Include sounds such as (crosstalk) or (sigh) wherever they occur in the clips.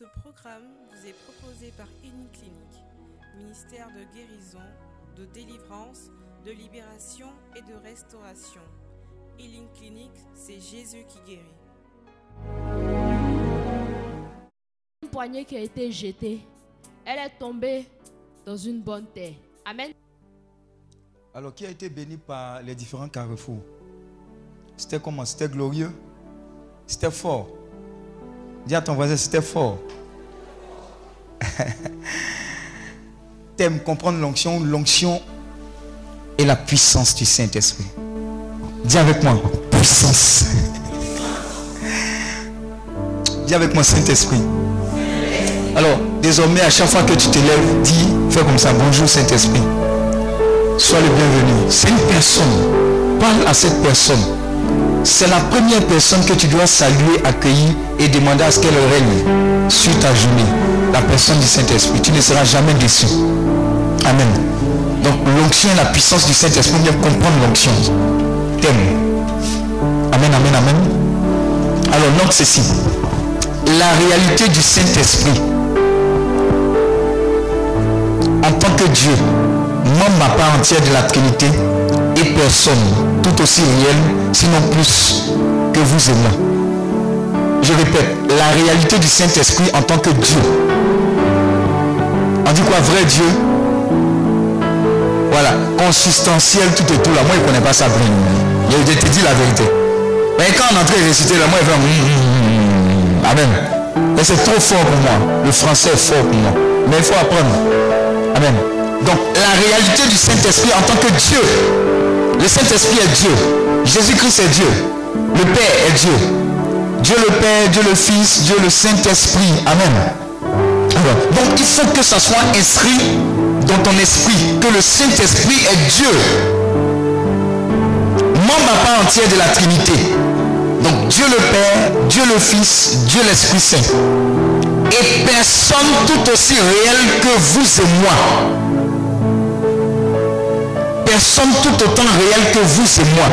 Ce programme vous est proposé par Clinique, ministère de guérison, de délivrance, de libération et de restauration. Healing Clinic, c'est Jésus qui guérit. Une poignée qui a été jetée, elle est tombée dans une bonne terre. Amen. Alors, qui a été béni par les différents carrefours? C'était comment? C'était glorieux? C'était fort? Dis à ton voisin, c'était fort. (laughs) T'aimes comprendre l'onction L'onction et la puissance du Saint-Esprit. Dis avec moi, puissance. (laughs) Dis avec moi, Saint-Esprit. Alors, désormais, à chaque fois que tu te lèves, dis, fais comme ça, bonjour Saint-Esprit. Sois le bienvenu. C'est une personne. Parle à cette personne. C'est la première personne que tu dois saluer, accueillir et demander à ce qu'elle règne sur ta journée. La personne du Saint-Esprit. Tu ne seras jamais déçu. Amen. Donc l'onction, la puissance du Saint-Esprit, bien comprendre l'onction. T'aimes. Amen, amen, amen. Alors note ceci. La réalité du Saint-Esprit en tant que Dieu, membre à part entière de la Trinité, personne tout aussi réel, sinon plus que vous et moi. Je répète, la réalité du Saint-Esprit en tant que Dieu. On dit quoi Vrai Dieu? Voilà, consistentiel tout et tout. Là, moi, je ne connais pas ça. Je te dis la vérité. Mais quand on entrait réciter, là, moi, il fait hum, hum, hum, Amen. Mais c'est trop fort pour moi. Le français est fort pour moi. Mais il faut apprendre. Amen. Donc la réalité du Saint-Esprit en tant que Dieu. Le Saint-Esprit est Dieu. Jésus-Christ est Dieu. Le Père est Dieu. Dieu le Père, Dieu le Fils, Dieu le Saint-Esprit. Amen. donc il faut que ça soit inscrit dans ton esprit que le Saint-Esprit est Dieu. Membre à part entière de la Trinité. Donc Dieu le Père, Dieu le Fils, Dieu l'Esprit Saint et personne tout aussi réel que vous et moi. Personne tout autant réel que vous et moi.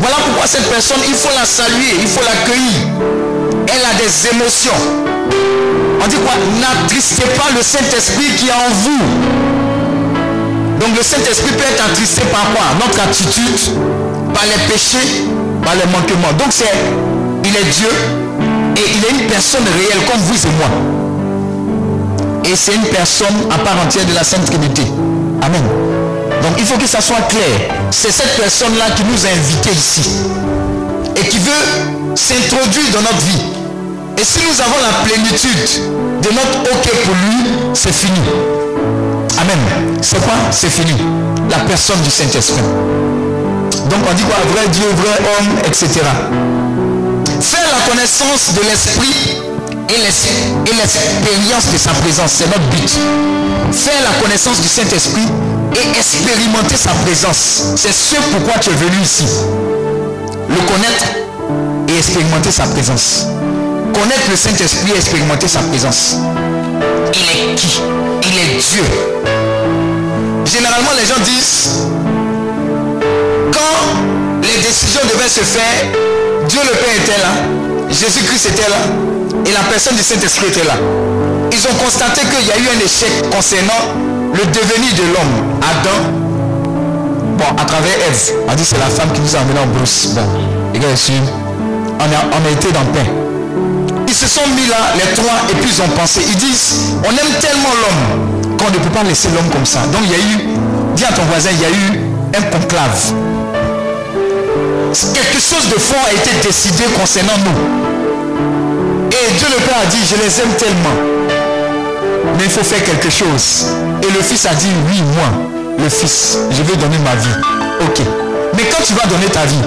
Voilà pourquoi cette personne, il faut la saluer, il faut l'accueillir. Elle a des émotions. On dit quoi? N'attristez pas le Saint-Esprit qui est en vous. Donc le Saint-Esprit peut être attristé par quoi? Notre attitude, par les péchés, par les manquements. Donc c'est, il est Dieu et il est une personne réelle comme vous et moi. Et c'est une personne à part entière de la Sainte Trinité. Amen. Donc il faut que ça soit clair. C'est cette personne-là qui nous a invités ici. Et qui veut s'introduire dans notre vie. Et si nous avons la plénitude de notre OK pour lui, c'est fini. Amen. C'est quoi? C'est fini. La personne du Saint-Esprit. Donc on dit quoi? Vrai Dieu, vrai homme, etc. Faire la connaissance de l'Esprit et l'expérience de sa présence. C'est notre but. Faire la connaissance du Saint-Esprit et expérimenter sa présence. C'est ce pourquoi tu es venu ici. Le connaître et expérimenter sa présence. Connaître le Saint-Esprit et expérimenter sa présence. Il est qui? Il est Dieu. Généralement, les gens disent, quand les décisions devaient se faire, Dieu le Père était là, Jésus-Christ était là, et la personne du Saint-Esprit était là. Ils ont constaté qu'il y a eu un échec concernant le devenir de l'homme. Adam, bon, à travers Ève, on dit c'est la femme qui nous a amené en brousse. Bon, les gars, on a, on a été dans le pain. Ils se sont mis là, les trois, et puis ils ont pensé. Ils disent, on aime tellement l'homme qu'on ne peut pas laisser l'homme comme ça. Donc il y a eu, dis à ton voisin, il y a eu un conclave. Quelque chose de fort a été décidé concernant nous. Et Dieu le Père a dit, je les aime tellement. Mais il faut faire quelque chose. Et le Fils a dit, oui, moi, le Fils, je vais donner ma vie. Ok. Mais quand tu vas donner ta vie,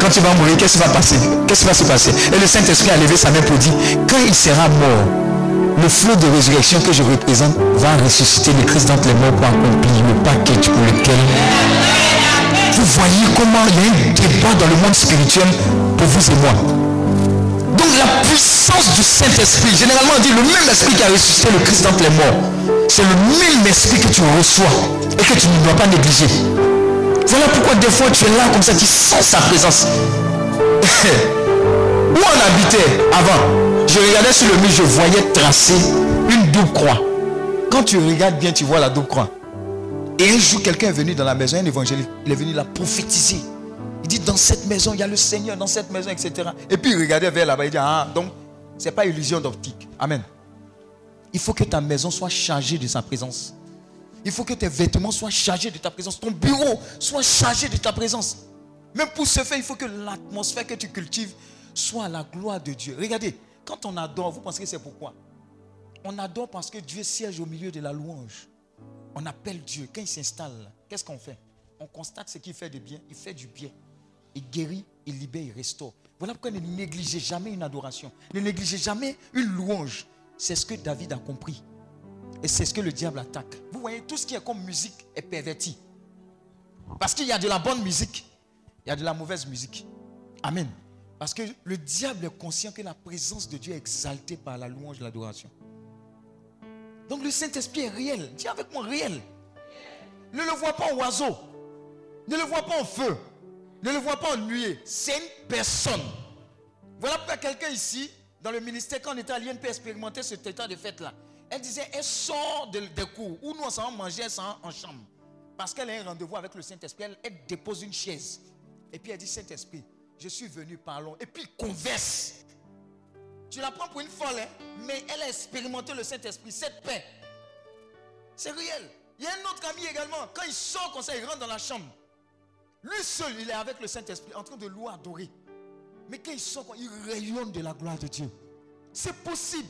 quand tu vas mourir, qu'est-ce qui va passer? Qu'est-ce qui va se passer? Et le Saint-Esprit a levé sa main pour dire, quand il sera mort, le flot de résurrection que je représente va ressusciter le Christ dans les morts pour accomplir le paquet pour lequel vous voyez comment il y a un débat dans le monde spirituel pour vous et moi. Donc la puissance du Saint-Esprit, généralement on dit le même esprit qui a ressuscité le Christ dans les morts, c'est le même esprit que tu reçois et que tu ne dois pas négliger. Voilà pourquoi des fois tu es là comme ça, tu sens sa présence. (laughs) Où on habitait avant? Je regardais sur le mur, je voyais tracer une double croix. Quand tu regardes bien, tu vois la double croix. Et un jour, quelqu'un est venu dans la maison, un évangélique. Il est venu la prophétiser. Il dit, dans cette maison, il y a le Seigneur, dans cette maison, etc. Et puis il regardait vers là-bas, il dit, ah, donc, ce n'est pas illusion d'optique. Amen. Il faut que ta maison soit chargée de sa présence. Il faut que tes vêtements soient chargés de ta présence. Ton bureau soit chargé de ta présence. Même pour ce faire, il faut que l'atmosphère que tu cultives soit à la gloire de Dieu. Regardez, quand on adore, vous pensez que c'est pourquoi? On adore parce que Dieu siège au milieu de la louange. On appelle Dieu. Quand il s'installe, qu'est-ce qu'on fait? On constate ce qu'il fait de bien. Il fait du bien. Il guérit, il libère, il restaure. Voilà pourquoi ne négligez jamais une adoration. Ne négligez jamais une louange. C'est ce que David a compris. Et c'est ce que le diable attaque. Vous voyez, tout ce qui est comme musique est perverti. Parce qu'il y a de la bonne musique, il y a de la mauvaise musique. Amen. Parce que le diable est conscient que la présence de Dieu est exaltée par la louange et l'adoration. Donc le Saint-Esprit est réel. Dis avec moi réel. Ne le vois pas en oiseau. Ne le vois pas en feu. Ne le vois pas en nuée. C'est une personne. Voilà pourquoi quelqu'un ici, dans le ministère, quand on était à l'INP, expérimenter cet état de fête-là. Elle disait, elle sort des cours où nous on s'en manger, elle s'en en chambre. Parce qu'elle a un rendez-vous avec le Saint-Esprit, elle, dépose une chaise. Et puis elle dit, Saint-Esprit, je suis venu, parlons. Et puis il converse. Tu la prends pour une folle, hein, mais elle a expérimenté le Saint-Esprit, cette paix. C'est réel. Il y a un autre ami également, quand il sort comme ça, il rentre dans la chambre. Lui seul, il est avec le Saint-Esprit, en train de louer, adorer. Mais quand il sort, il rayonne de la gloire de Dieu. C'est possible.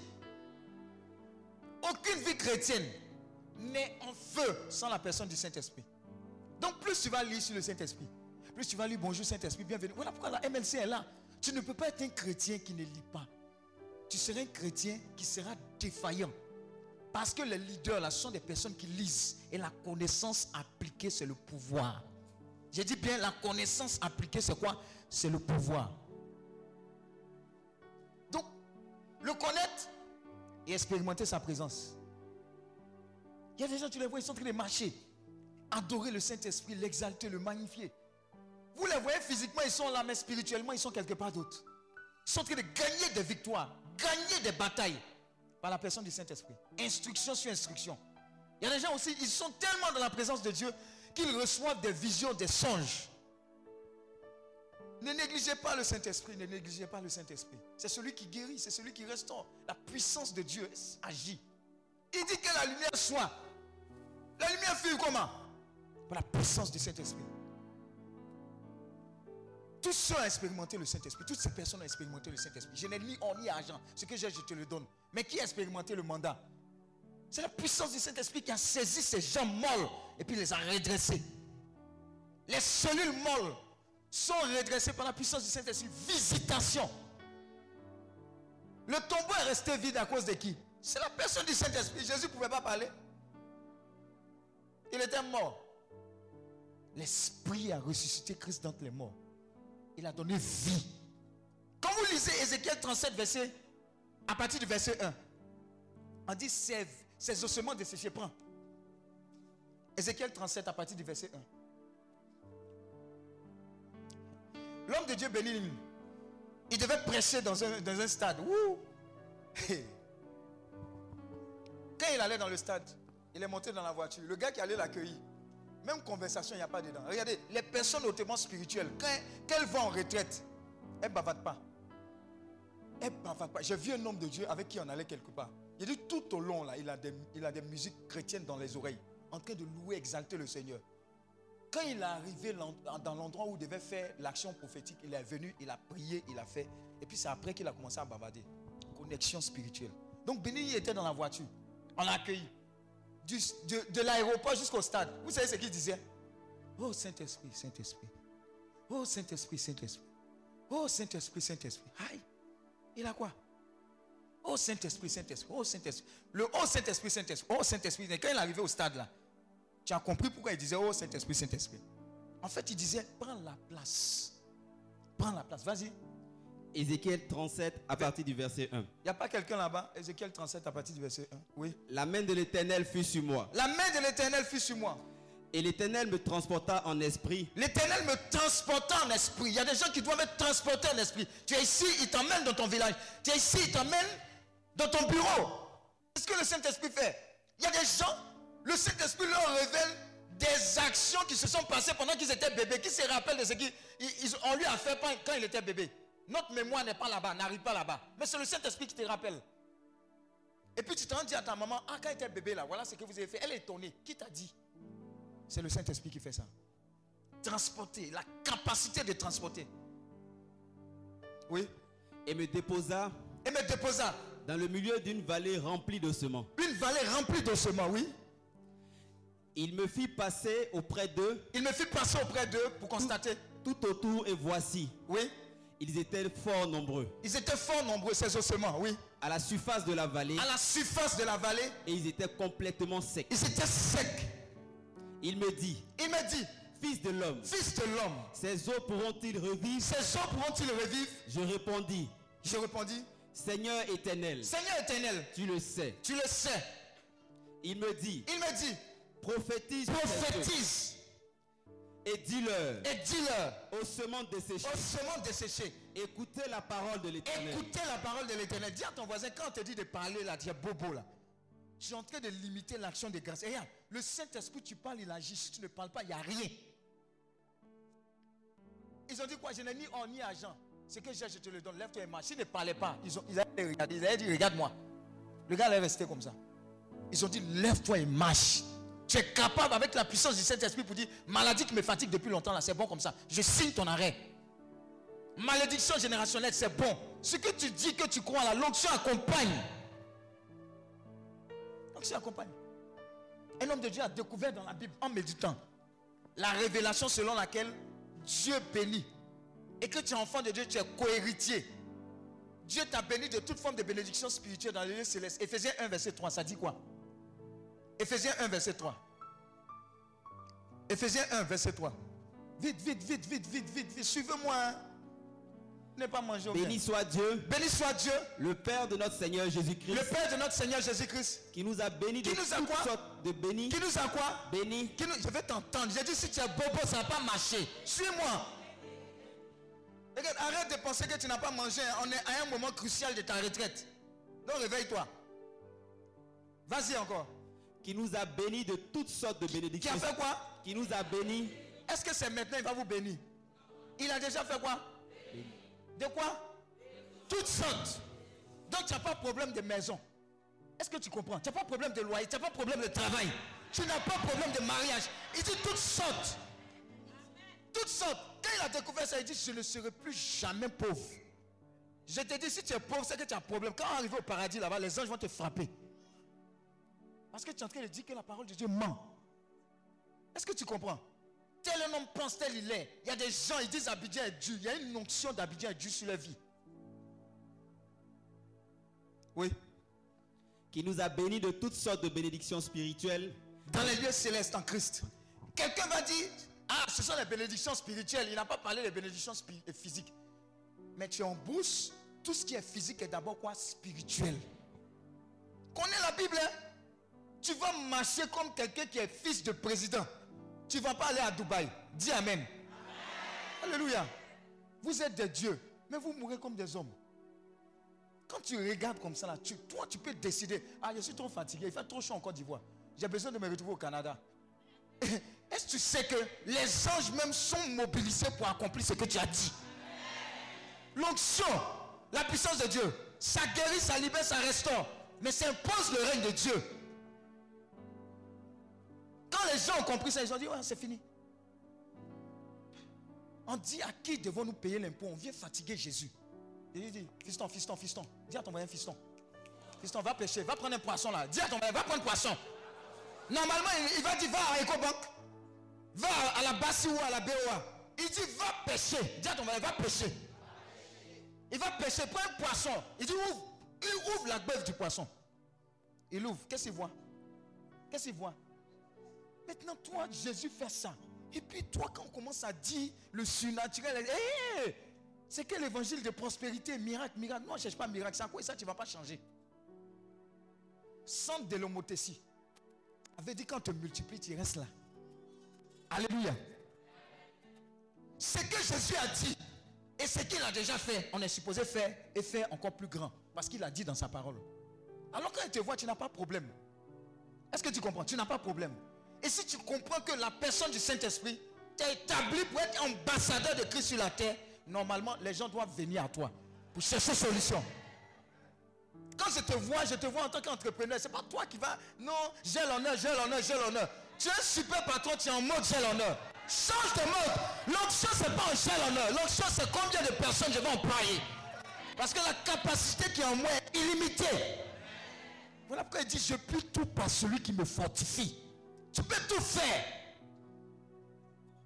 Aucune vie chrétienne n'est en feu sans la personne du Saint-Esprit. Donc plus tu vas lire sur le Saint-Esprit, plus tu vas lire bonjour Saint-Esprit, bienvenue. Voilà pourquoi la MLC est là. Tu ne peux pas être un chrétien qui ne lit pas. Tu seras un chrétien qui sera défaillant. Parce que les leaders là sont des personnes qui lisent. Et la connaissance appliquée, c'est le pouvoir. J'ai dit bien, la connaissance appliquée, c'est quoi? C'est le pouvoir. Donc, le connaître, et expérimenter sa présence. Il y a des gens, tu les vois, ils sont en train de marcher, adorer le Saint-Esprit, l'exalter, le magnifier. Vous les voyez physiquement, ils sont là, mais spirituellement, ils sont quelque part d'autre. Ils sont en train de gagner des victoires, gagner des batailles par la personne du Saint-Esprit. Instruction sur instruction. Il y a des gens aussi, ils sont tellement dans la présence de Dieu qu'ils reçoivent des visions, des songes. Ne négligez pas le Saint-Esprit, ne négligez pas le Saint-Esprit. C'est celui qui guérit, c'est celui qui restaure. La puissance de Dieu agit. Il dit que la lumière soit. La lumière fut comment? Par la puissance du Saint-Esprit. Tous ceux ont expérimenté le Saint-Esprit. Toutes ces personnes ont expérimenté le Saint-Esprit. Je n'ai ni or ni argent. Ce que j'ai, je te le donne. Mais qui a expérimenté le mandat? C'est la puissance du Saint-Esprit qui a saisi ces gens molles et puis les a redressés. Les cellules molles sont redressés par la puissance du Saint-Esprit. Visitation. Le tombeau est resté vide à cause de qui? C'est la personne du Saint-Esprit. Jésus ne pouvait pas parler. Il était mort. L'Esprit a ressuscité Christ d'entre les morts. Il a donné vie. Quand vous lisez Ézéchiel 37, verset, à partir du verset 1, on dit ces, ces ossements desséchés, prends. Ézéchiel 37, à partir du verset 1. L'homme de Dieu béni, il devait prêcher dans un, dans un stade. Quand il allait dans le stade, il est monté dans la voiture. Le gars qui allait l'accueillir, même conversation, il n'y a pas dedans. Regardez, les personnes hautement spirituelles, quand, elles vont en retraite, elles ne bavardent pas. Elles ne bavardent pas. J'ai vu un homme de Dieu avec qui on allait quelque part. Il dit tout au long, là, il a, des, il a des musiques chrétiennes dans les oreilles, en train de louer, exalter le Seigneur. Quand il est arrivé dans l'endroit où il devait faire l'action prophétique, il est venu, il a prié, il a fait. Et puis c'est après qu'il a commencé à bavarder. Connexion spirituelle. Donc Béni était dans la voiture. On l'a accueilli. de, l'aéroport jusqu'au stade. Vous savez ce qu'il disait? Oh Saint-Esprit, Saint-Esprit. Oh Saint-Esprit, Saint-Esprit. Oh Saint-Esprit, Saint-Esprit. Aïe. Il a quoi? Oh Saint-Esprit, Saint-Esprit. Oh Saint-Esprit. Le Oh Saint-Esprit, Saint-Esprit. Oh Saint-Esprit. Quand il est arrivé au stade là, tu as compris pourquoi il disait, oh Saint-Esprit, Saint-Esprit. En fait, il disait, prends la place. Prends la place. Vas-y. Ézéchiel 37 à partir du verset 1. Il n'y a pas quelqu'un là-bas? Ézéchiel 37 à partir du verset 1. Oui. La main de l'Éternel fut sur moi. La main de l'Éternel fut sur moi. Et l'Éternel me transporta en esprit. L'Éternel me transporta en esprit. Il y a des gens qui doivent être transportés en esprit. Tu es ici, il t'emmène dans ton village. Tu es ici, il t'emmène dans ton bureau. C'est ce que le Saint-Esprit fait. Il y a des gens, le Saint-Esprit leur révèle des actions qui se sont passées pendant qu'ils étaient bébés, qui se rappellent de ce qu'on lui a fait quand il était bébé. Notre mémoire n'est pas là-bas, n'arrive pas là-bas. Mais c'est le Saint-Esprit qui te rappelle. Et puis tu t'en dis à ta maman, ah quand il était bébé là, voilà ce que vous avez fait. Elle est étonnée. Qui t'a dit? C'est le Saint-Esprit qui fait ça. Transporter, la capacité de transporter. Oui. Et me déposa. Et me déposa. Dans le milieu d'une vallée remplie de sements. Une vallée remplie de sements, oui. Il me fit passer auprès d'eux. Il me fit passer auprès d'eux pour constater. Tout, autour et voici. Oui. Ils étaient fort nombreux. Ils étaient fort nombreux, ces ossements, oui. À la surface de la vallée. À la surface de la vallée. Et ils étaient complètement secs. Ils étaient secs. Il me dit. Il me dit. Fils de l'homme. Fils de l'homme. Ces eaux pourront-ils revivre? Ces eaux pourront-ils revivre? Je répondis. Je répondis. Seigneur éternel. Seigneur éternel. Tu le sais. Tu le sais. Il me dit. Il me dit. Prophétise. Prophétise. Et dis-leur. Et dis-leur. Ossements desséchés. Ossements desséchés. Écoutez la parole de l'éternel. Écoutez la parole de l'éternel. Dis à ton voisin, quand on te dit de parler là, tu es bobo là. Je suis en train de limiter l'action de grâce. Et regarde, le Saint-Esprit, tu parles, il agit. Si tu ne parles pas, il n'y a rien. Ils ont dit quoi? Je n'ai ni or ni argent. Ce que j'ai, je te le donne. Lève-toi et marche. S'ils ne parlaient pas, ils, ont, ils avaient. Ils dit, regarde-moi. Le gars allait rester comme ça. Ils ont dit, lève-toi et marche. Tu es capable avec la puissance du Saint-Esprit pour dire, maladie qui me fatigue depuis longtemps là, c'est bon comme ça. Je signe ton arrêt. Malédiction générationnelle, c'est bon. Ce que tu dis que tu crois là, l'onction accompagne. L'onction accompagne. Un homme de Dieu a découvert dans la Bible, en méditant, la révélation selon laquelle Dieu bénit. Et que tu es enfant de Dieu, tu es cohéritier. Dieu t'a béni de toute forme de bénédiction spirituelle dans les lieux célestes. Ephésiens 1, verset 3, ça dit quoi? Ephésiens 1, verset 3. Ephésiens 1, verset 3. Vite, vite, vite, vite, vite, vite, vite. Suivez-moi. Hein. Ne pas manger. Béni soit Dieu. Béni soit Dieu. Le Père de notre Seigneur Jésus-Christ. Le Père de notre Seigneur Jésus-Christ. Qui nous a bénis de nous a toutes quoi? sortes de bénis. Qui nous a quoi? Bénis. Qui nous... Je vais t'entendre. J'ai dit si tu es bobo, ça n'a pas marché. Suis-moi. Regarde, arrête de penser que tu n'as pas mangé. On est à un moment crucial de ta retraite. Donc réveille-toi. Vas-y encore. Qui nous a bénis de toutes sortes de bénédictions. Qui a fait quoi? Qui nous a bénis. Est-ce que c'est maintenant il va vous bénir? Il a déjà fait quoi? De quoi? Toutes sortes. Donc tu n'as pas de problème de maison. Est-ce que tu comprends? Tu n'as pas de problème de loyer, tu n'as pas de problème de travail. Tu n'as pas de problème de mariage. Il dit toutes sortes. Toutes sortes. Quand il a découvert ça, il dit, je ne serai plus jamais pauvre. Je te dis, si tu es pauvre, c'est que tu as un problème. Quand on arrive au paradis là-bas, les anges vont te frapper. Parce que tu es en train de dire que la parole de Dieu ment. Est-ce que tu comprends? Tel un homme pense, tel il est. Il y a des gens, ils disent Abidjan est Dieu. Il y a une onction d'Abidjan est Dieu sur leur vie. Oui. Qui nous a bénis de toutes sortes de bénédictions spirituelles. Dans les lieux célestes en Christ. Quelqu'un va dire Ah, ce sont les bénédictions spirituelles. Il n'a pas parlé des bénédictions physiques. Mais tu es en bouche. Tout ce qui est physique est d'abord quoi? Spirituel. Connais la Bible. Hein? Tu vas marcher comme quelqu'un qui est fils de président. Tu ne vas pas aller à Dubaï. Dis Amen. Amen. Alléluia. Vous êtes des dieux, mais vous mourrez comme des hommes. Quand tu regardes comme ça, là, tu, toi, tu peux décider. Ah, je suis trop fatigué, il fait trop chaud en Côte d'Ivoire. J'ai besoin de me retrouver au Canada. (laughs) Est-ce que tu sais que les anges même sont mobilisés pour accomplir ce que tu as dit? L'onction, la puissance de Dieu, ça guérit, ça libère, ça restaure. Mais ça impose le règne de Dieu. Quand les gens ont compris ça, ils ont dit, ouais, c'est fini. On dit à qui devons-nous payer l'impôt? On vient fatiguer Jésus. Il dit, fiston, fiston, fiston. Dis à ton voisin, fiston. Fiston, va pêcher, va prendre un poisson là. Dis à ton voisin, va prendre un poisson. Normalement, il, va dire, va à EcoBank. Va à la Bassi ou à la BOA. Il dit, va pêcher. Dis à ton va pêcher. Il va pêcher, prends un poisson. Il dit, ouvre. Il ouvre la bœuf du poisson. Il ouvre. Qu'est-ce qu'il voit? Qu'est-ce qu'il voit? Maintenant, toi, Jésus fait ça. Et puis, toi, quand on commence à dire le surnaturel, hey, c'est que l'évangile de prospérité, miracle, miracle. Non, je ne cherche pas miracle. C'est quoi ça, tu ne vas pas changer. Centre de l'homothétie avait dit quand tu multiplies, tu restes là. Alléluia. Ce que Jésus a dit et ce qu'il a déjà fait, on est supposé faire et faire encore plus grand. Parce qu'il a dit dans sa parole. Alors quand il te voit, tu n'as pas de problème. Est-ce que tu comprends? Tu n'as pas de problème. Et si tu comprends que la personne du Saint-Esprit t'a établi pour être ambassadeur de Christ sur la terre, normalement, les gens doivent venir à toi pour chercher solution. Quand je te vois, je te vois en tant qu'entrepreneur. C'est pas toi qui vas. Non, j'ai l'honneur, j'ai l'honneur, j'ai l'honneur. Tu es un super patron, tu es en mode j'ai l'honneur. Change de mode. L'onction, c'est pas un j'ai l'honneur. L'onction, c'est combien de personnes je vais employer. Parce que la capacité qui est en moi est illimitée. Voilà pourquoi il dit Je puis tout par celui qui me fortifie. Tu peux tout faire.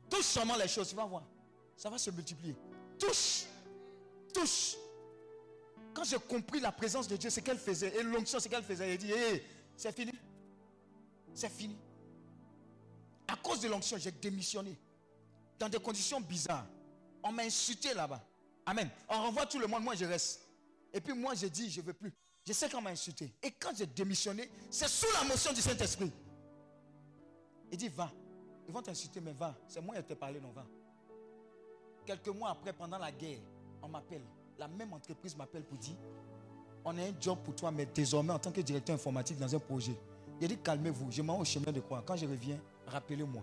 Touche seulement les choses, tu vas voir. Ça va se multiplier. Touche. Touche. Quand j'ai compris la présence de Dieu, c'est qu'elle faisait. Et l'onction, c'est qu'elle faisait. Il dit Hé, c'est fini. C'est fini. À cause de l'onction, j'ai démissionné. Dans des conditions bizarres. On m'a insulté là-bas. Amen. On renvoie tout le monde, moi je reste. Et puis moi j'ai dit, je ne veux plus. Je sais qu'on m'a insulté. Et quand j'ai démissionné, c'est sous la motion du Saint-Esprit. Il dit, va. Ils vont t'insulter, mais va. C'est moi qui t'ai parlé, non, va. Quelques mois après, pendant la guerre, on m'appelle. La même entreprise m'appelle pour dire, on a un job pour toi, mais désormais en tant que directeur informatique dans un projet. Il dit, calmez-vous, je m'en au chemin de croix. Quand je reviens, rappelez-moi.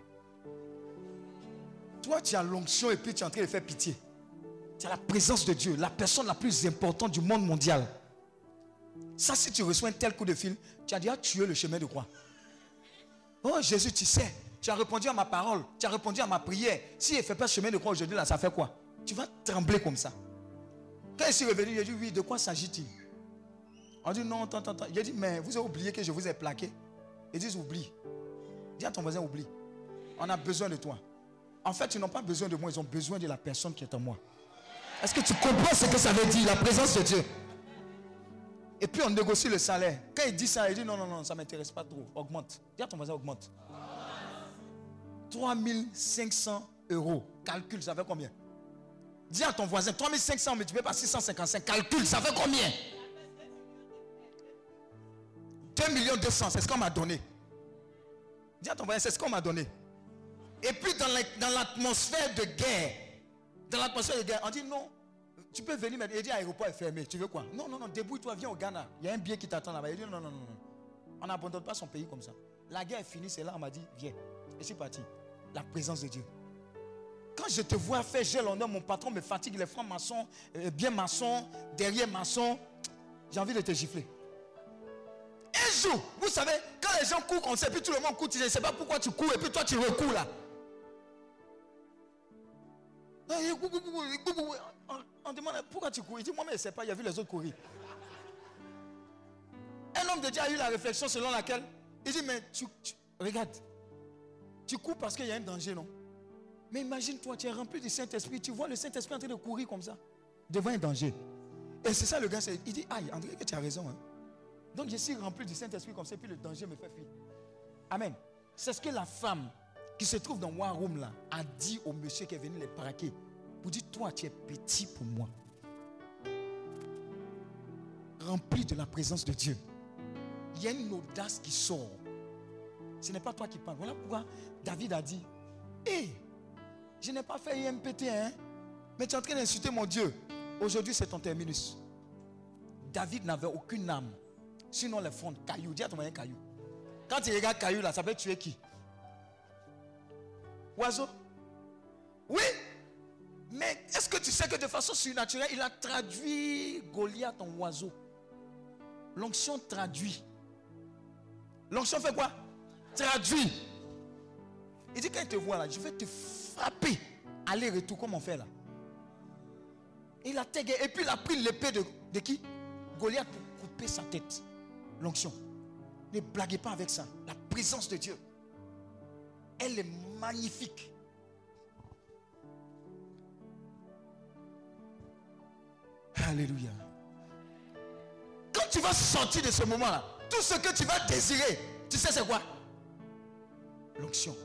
Toi, tu as l'onction et puis tu es en train de faire pitié. Tu as la présence de Dieu, la personne la plus importante du monde mondial. Ça, si tu reçois un tel coup de fil, tu as déjà tué le chemin de croix. Oh Jésus, tu sais, tu as répondu à ma parole, tu as répondu à ma prière. Si il ne fait pas chemin de croix aujourd'hui, là, ça fait quoi? Tu vas trembler comme ça. Quand il s'est revenu, il a dit, oui, de quoi s'agit-il? On dit, non, attends, attends. Il a dit, mais vous avez oublié que je vous ai plaqué. Ils disent, oublie. Dis à ton voisin, oublie. On a besoin de toi. En fait, ils n'ont pas besoin de moi, ils ont besoin de la personne qui est en moi. Est-ce que tu comprends ce que ça veut dire, la présence de Dieu? Et puis on négocie le salaire. Quand il dit ça, il dit non, non, non, ça ne m'intéresse pas trop. Augmente. Dis à ton voisin, augmente. 3500 euros. Calcule, ça fait combien? Dis à ton voisin, 3500 multiplié par 655. Calcule, ça fait combien? 2 millions 200, c'est ce qu'on m'a donné. C'est ce qu'on m'a donné. Et puis dans l'atmosphère de guerre, dans l'atmosphère de guerre, on dit non, tu peux venir, mais il dit l'aéroport est fermé. Tu veux quoi? Non, non, non, débrouille-toi, viens au Ghana. Il y a un billet qui t'attend là-bas. Il dit non, non, non, non. On n'abandonne pas son pays comme ça. La guerre est finie, c'est là, on m'a dit, viens. Et c'est parti. La présence de Dieu. Quand je te vois faire j'ai l'honneur, mon patron me fatigue, les francs-maçons, euh, bien maçons, derrière maçons, j'ai envie de te gifler. Un jour, vous savez, les gens courent comme ça, puis tout le monde court, tu ne sais pas pourquoi tu cours, et puis toi tu recours là. On demande pourquoi tu cours? Il dit Moi, mais je ne sais pas, il a vu les autres courir. Un homme de Dieu a eu la réflexion selon laquelle il dit Mais tu, regarde, tu cours parce qu'il y a un danger, non? Mais imagine-toi, tu es rempli du Saint-Esprit, tu vois le Saint-Esprit en train de courir comme ça, devant un danger. Et c'est ça le gars, il dit Aïe, André, que tu as raison. Hein. Donc je suis rempli du Saint-Esprit comme ça, puis le danger me fait fuir. Amen. C'est ce que la femme qui se trouve dans War Room là a dit au monsieur qui est venu les braquer pour dire Toi, tu es petit pour moi. Rempli de la présence de Dieu. Il y a une audace qui sort. Ce n'est pas toi qui parles. Voilà pourquoi David a dit Hé, je n'ai pas fait IMPT, hein, mais tu es en train d'insulter mon Dieu. Aujourd'hui, c'est ton terminus. David n'avait aucune âme. Sinon, les fonds, caillou. Dis à ton moyen caillou. Quand tu regardes caillou là, ça peut tuer qui? Oiseau Oui. Mais est-ce que tu sais que de façon surnaturelle, il a traduit Goliath en oiseau? L'onction traduit. L'onction fait quoi? Traduit. Il dit quand il te voit là, je vais te frapper. Aller-retour, comme on fait là? Il a tagué. Et puis il a pris l'épée de qui? Goliath pour couper sa tête. L'onction. Ne blaguez pas avec ça. La présence de Dieu. Elle est magnifique. Alléluia. Quand tu vas sortir de ce moment-là, tout ce que tu vas désirer, tu sais c'est quoi? L'onction.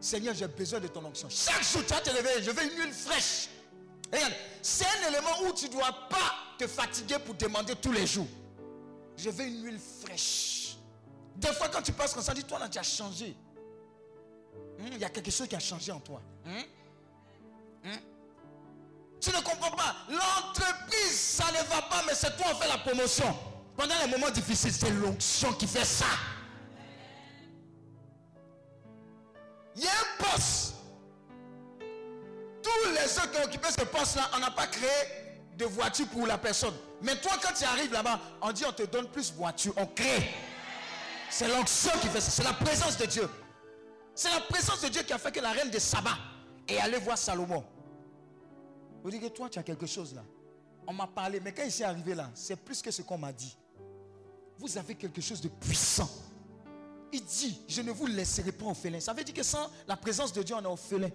Seigneur, j'ai besoin de ton onction. Chaque jour, tu vas te réveiller, je veux une huile fraîche. Regarde, c'est un élément où tu ne dois pas te fatiguer pour demander tous les jours. Je veux une huile fraîche. Des fois, quand tu passes comme ça, dis-toi, là, tu as changé. Hmm, il y a quelque chose qui a changé en toi. Hmm? Hmm? Tu ne comprends pas. L'entreprise, ça ne va pas, mais c'est toi qui fais la promotion. Pendant les moments difficiles, c'est l'onction qui fait ça. Il y a un poste. Tous les autres qui ont occupé ce poste-là, on n'a pas créé de voiture pour la personne. Mais toi, quand tu arrives là-bas, on dit on te donne plus voiture. On crée. C'est l'onction qui fait ça. C'est la présence de Dieu. C'est la présence de Dieu qui a fait que la reine de Saba est allée voir Salomon. Vous dites que toi, tu as quelque chose là. On m'a parlé, mais quand il s'est arrivé là, c'est plus que ce qu'on m'a dit. Vous avez quelque chose de puissant. Il dit, je ne vous laisserai pas orphelin. Ça veut dire que sans la présence de Dieu, on est orphelin.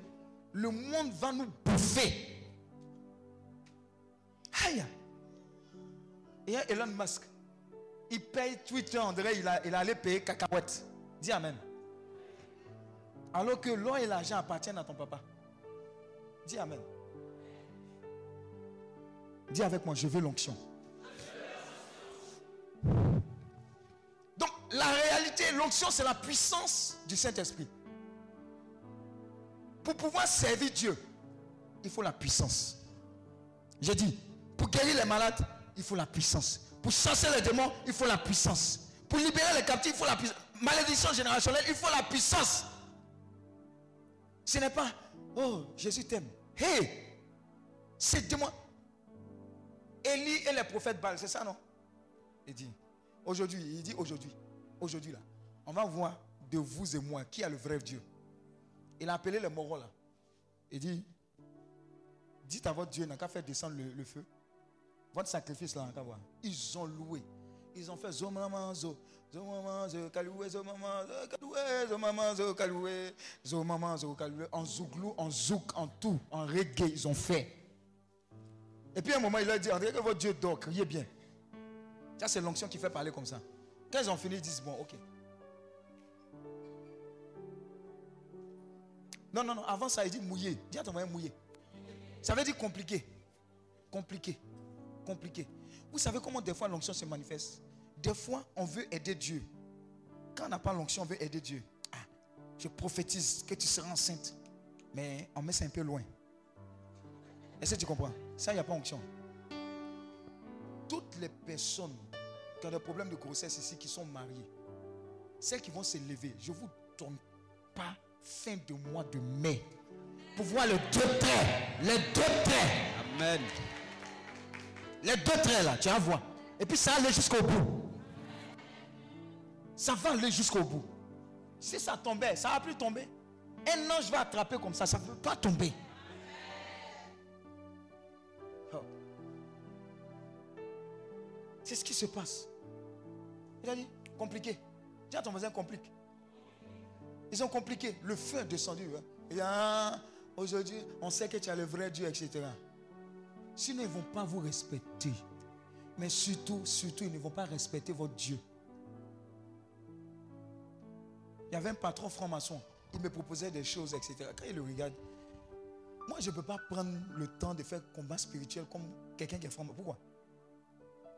Le monde va nous bouffer. Aïe. Et il y a Elon Musk. Il paye Twitter, on dirait il, a, il allait payer cacahuète. Dis Amen. Alors que l'or et l'argent appartiennent à ton papa. Dis Amen. Dis avec moi, je veux l'onction. Donc, la réalité, l'onction, c'est la puissance du Saint-Esprit. Pour pouvoir servir Dieu, il faut la puissance. J'ai dit, pour guérir les malades, il faut la puissance. Pour chasser les démons, il faut la puissance. Pour libérer les captifs, il faut la puissance. Malédiction générationnelle, il faut la puissance. Ce n'est pas, oh, Jésus t'aime. Hé, c'est moi. Élie et les prophètes Baal, c'est ça, non? Il dit, aujourd'hui, il dit aujourd'hui, aujourd'hui là, on va voir de vous et moi qui a le vrai Dieu. Il a appelé les moraux là. Il dit, dites à votre Dieu, n'a qu'à faire descendre le, feu. Votre sacrifice là. Ils ont loué. Ils ont fait zo maman zo. Zo maman zo kaloué, zo maman zo kaloué, zo maman zo kaloué, zo maman zo kaloué. En zouglou, en zouk, en tout, en reggae, ils ont fait. Et puis à un moment, il leur dit, André, que votre Dieu dort, criez bien. Ça, c'est l'onction qui fait parler comme ça. Quand ils ont fini, ils disent, bon, ok. Non, non, non, avant ça, il dit mouiller. Dis à ton moyen mouiller. Ça veut dire compliqué. Compliqué. Compliqué. Vous savez comment des fois l'onction se manifeste? Des fois, on veut aider Dieu. Quand on n'a pas l'onction, on veut aider Dieu. Ah, je prophétise que tu seras enceinte. Mais on met ça un peu loin. Est-ce que tu comprends? Ça, il n'y a pas onction. Toutes les personnes qui ont des problèmes de grossesse ici, qui sont mariées, celles qui vont se lever, je ne vous donne pas fin de mois de mai pour voir traits. Les deux traits. Amen. Les deux traits là, tu vas voir. Et puis ça aller jusqu'au bout. Ça va aller jusqu'au bout. Si ça tombait, ça va plus tomber. Un ange va attraper comme ça, ça ne peut pas tomber. C'est ce qui se passe. Il a dit, compliqué. Dis à ton voisin, complique. Ils ont compliqué. Le feu est descendu. Hein. Aujourd'hui, on sait que tu as le vrai Dieu, etc. Sinon, ils ne vont pas vous respecter. Mais surtout, surtout, ils ne vont pas respecter votre Dieu. Il y avait un patron franc-maçon. Il me proposait des choses, etc. Quand il le regarde, moi, je ne peux pas prendre le temps de faire combat spirituel comme quelqu'un qui est franc-maçon. Pourquoi?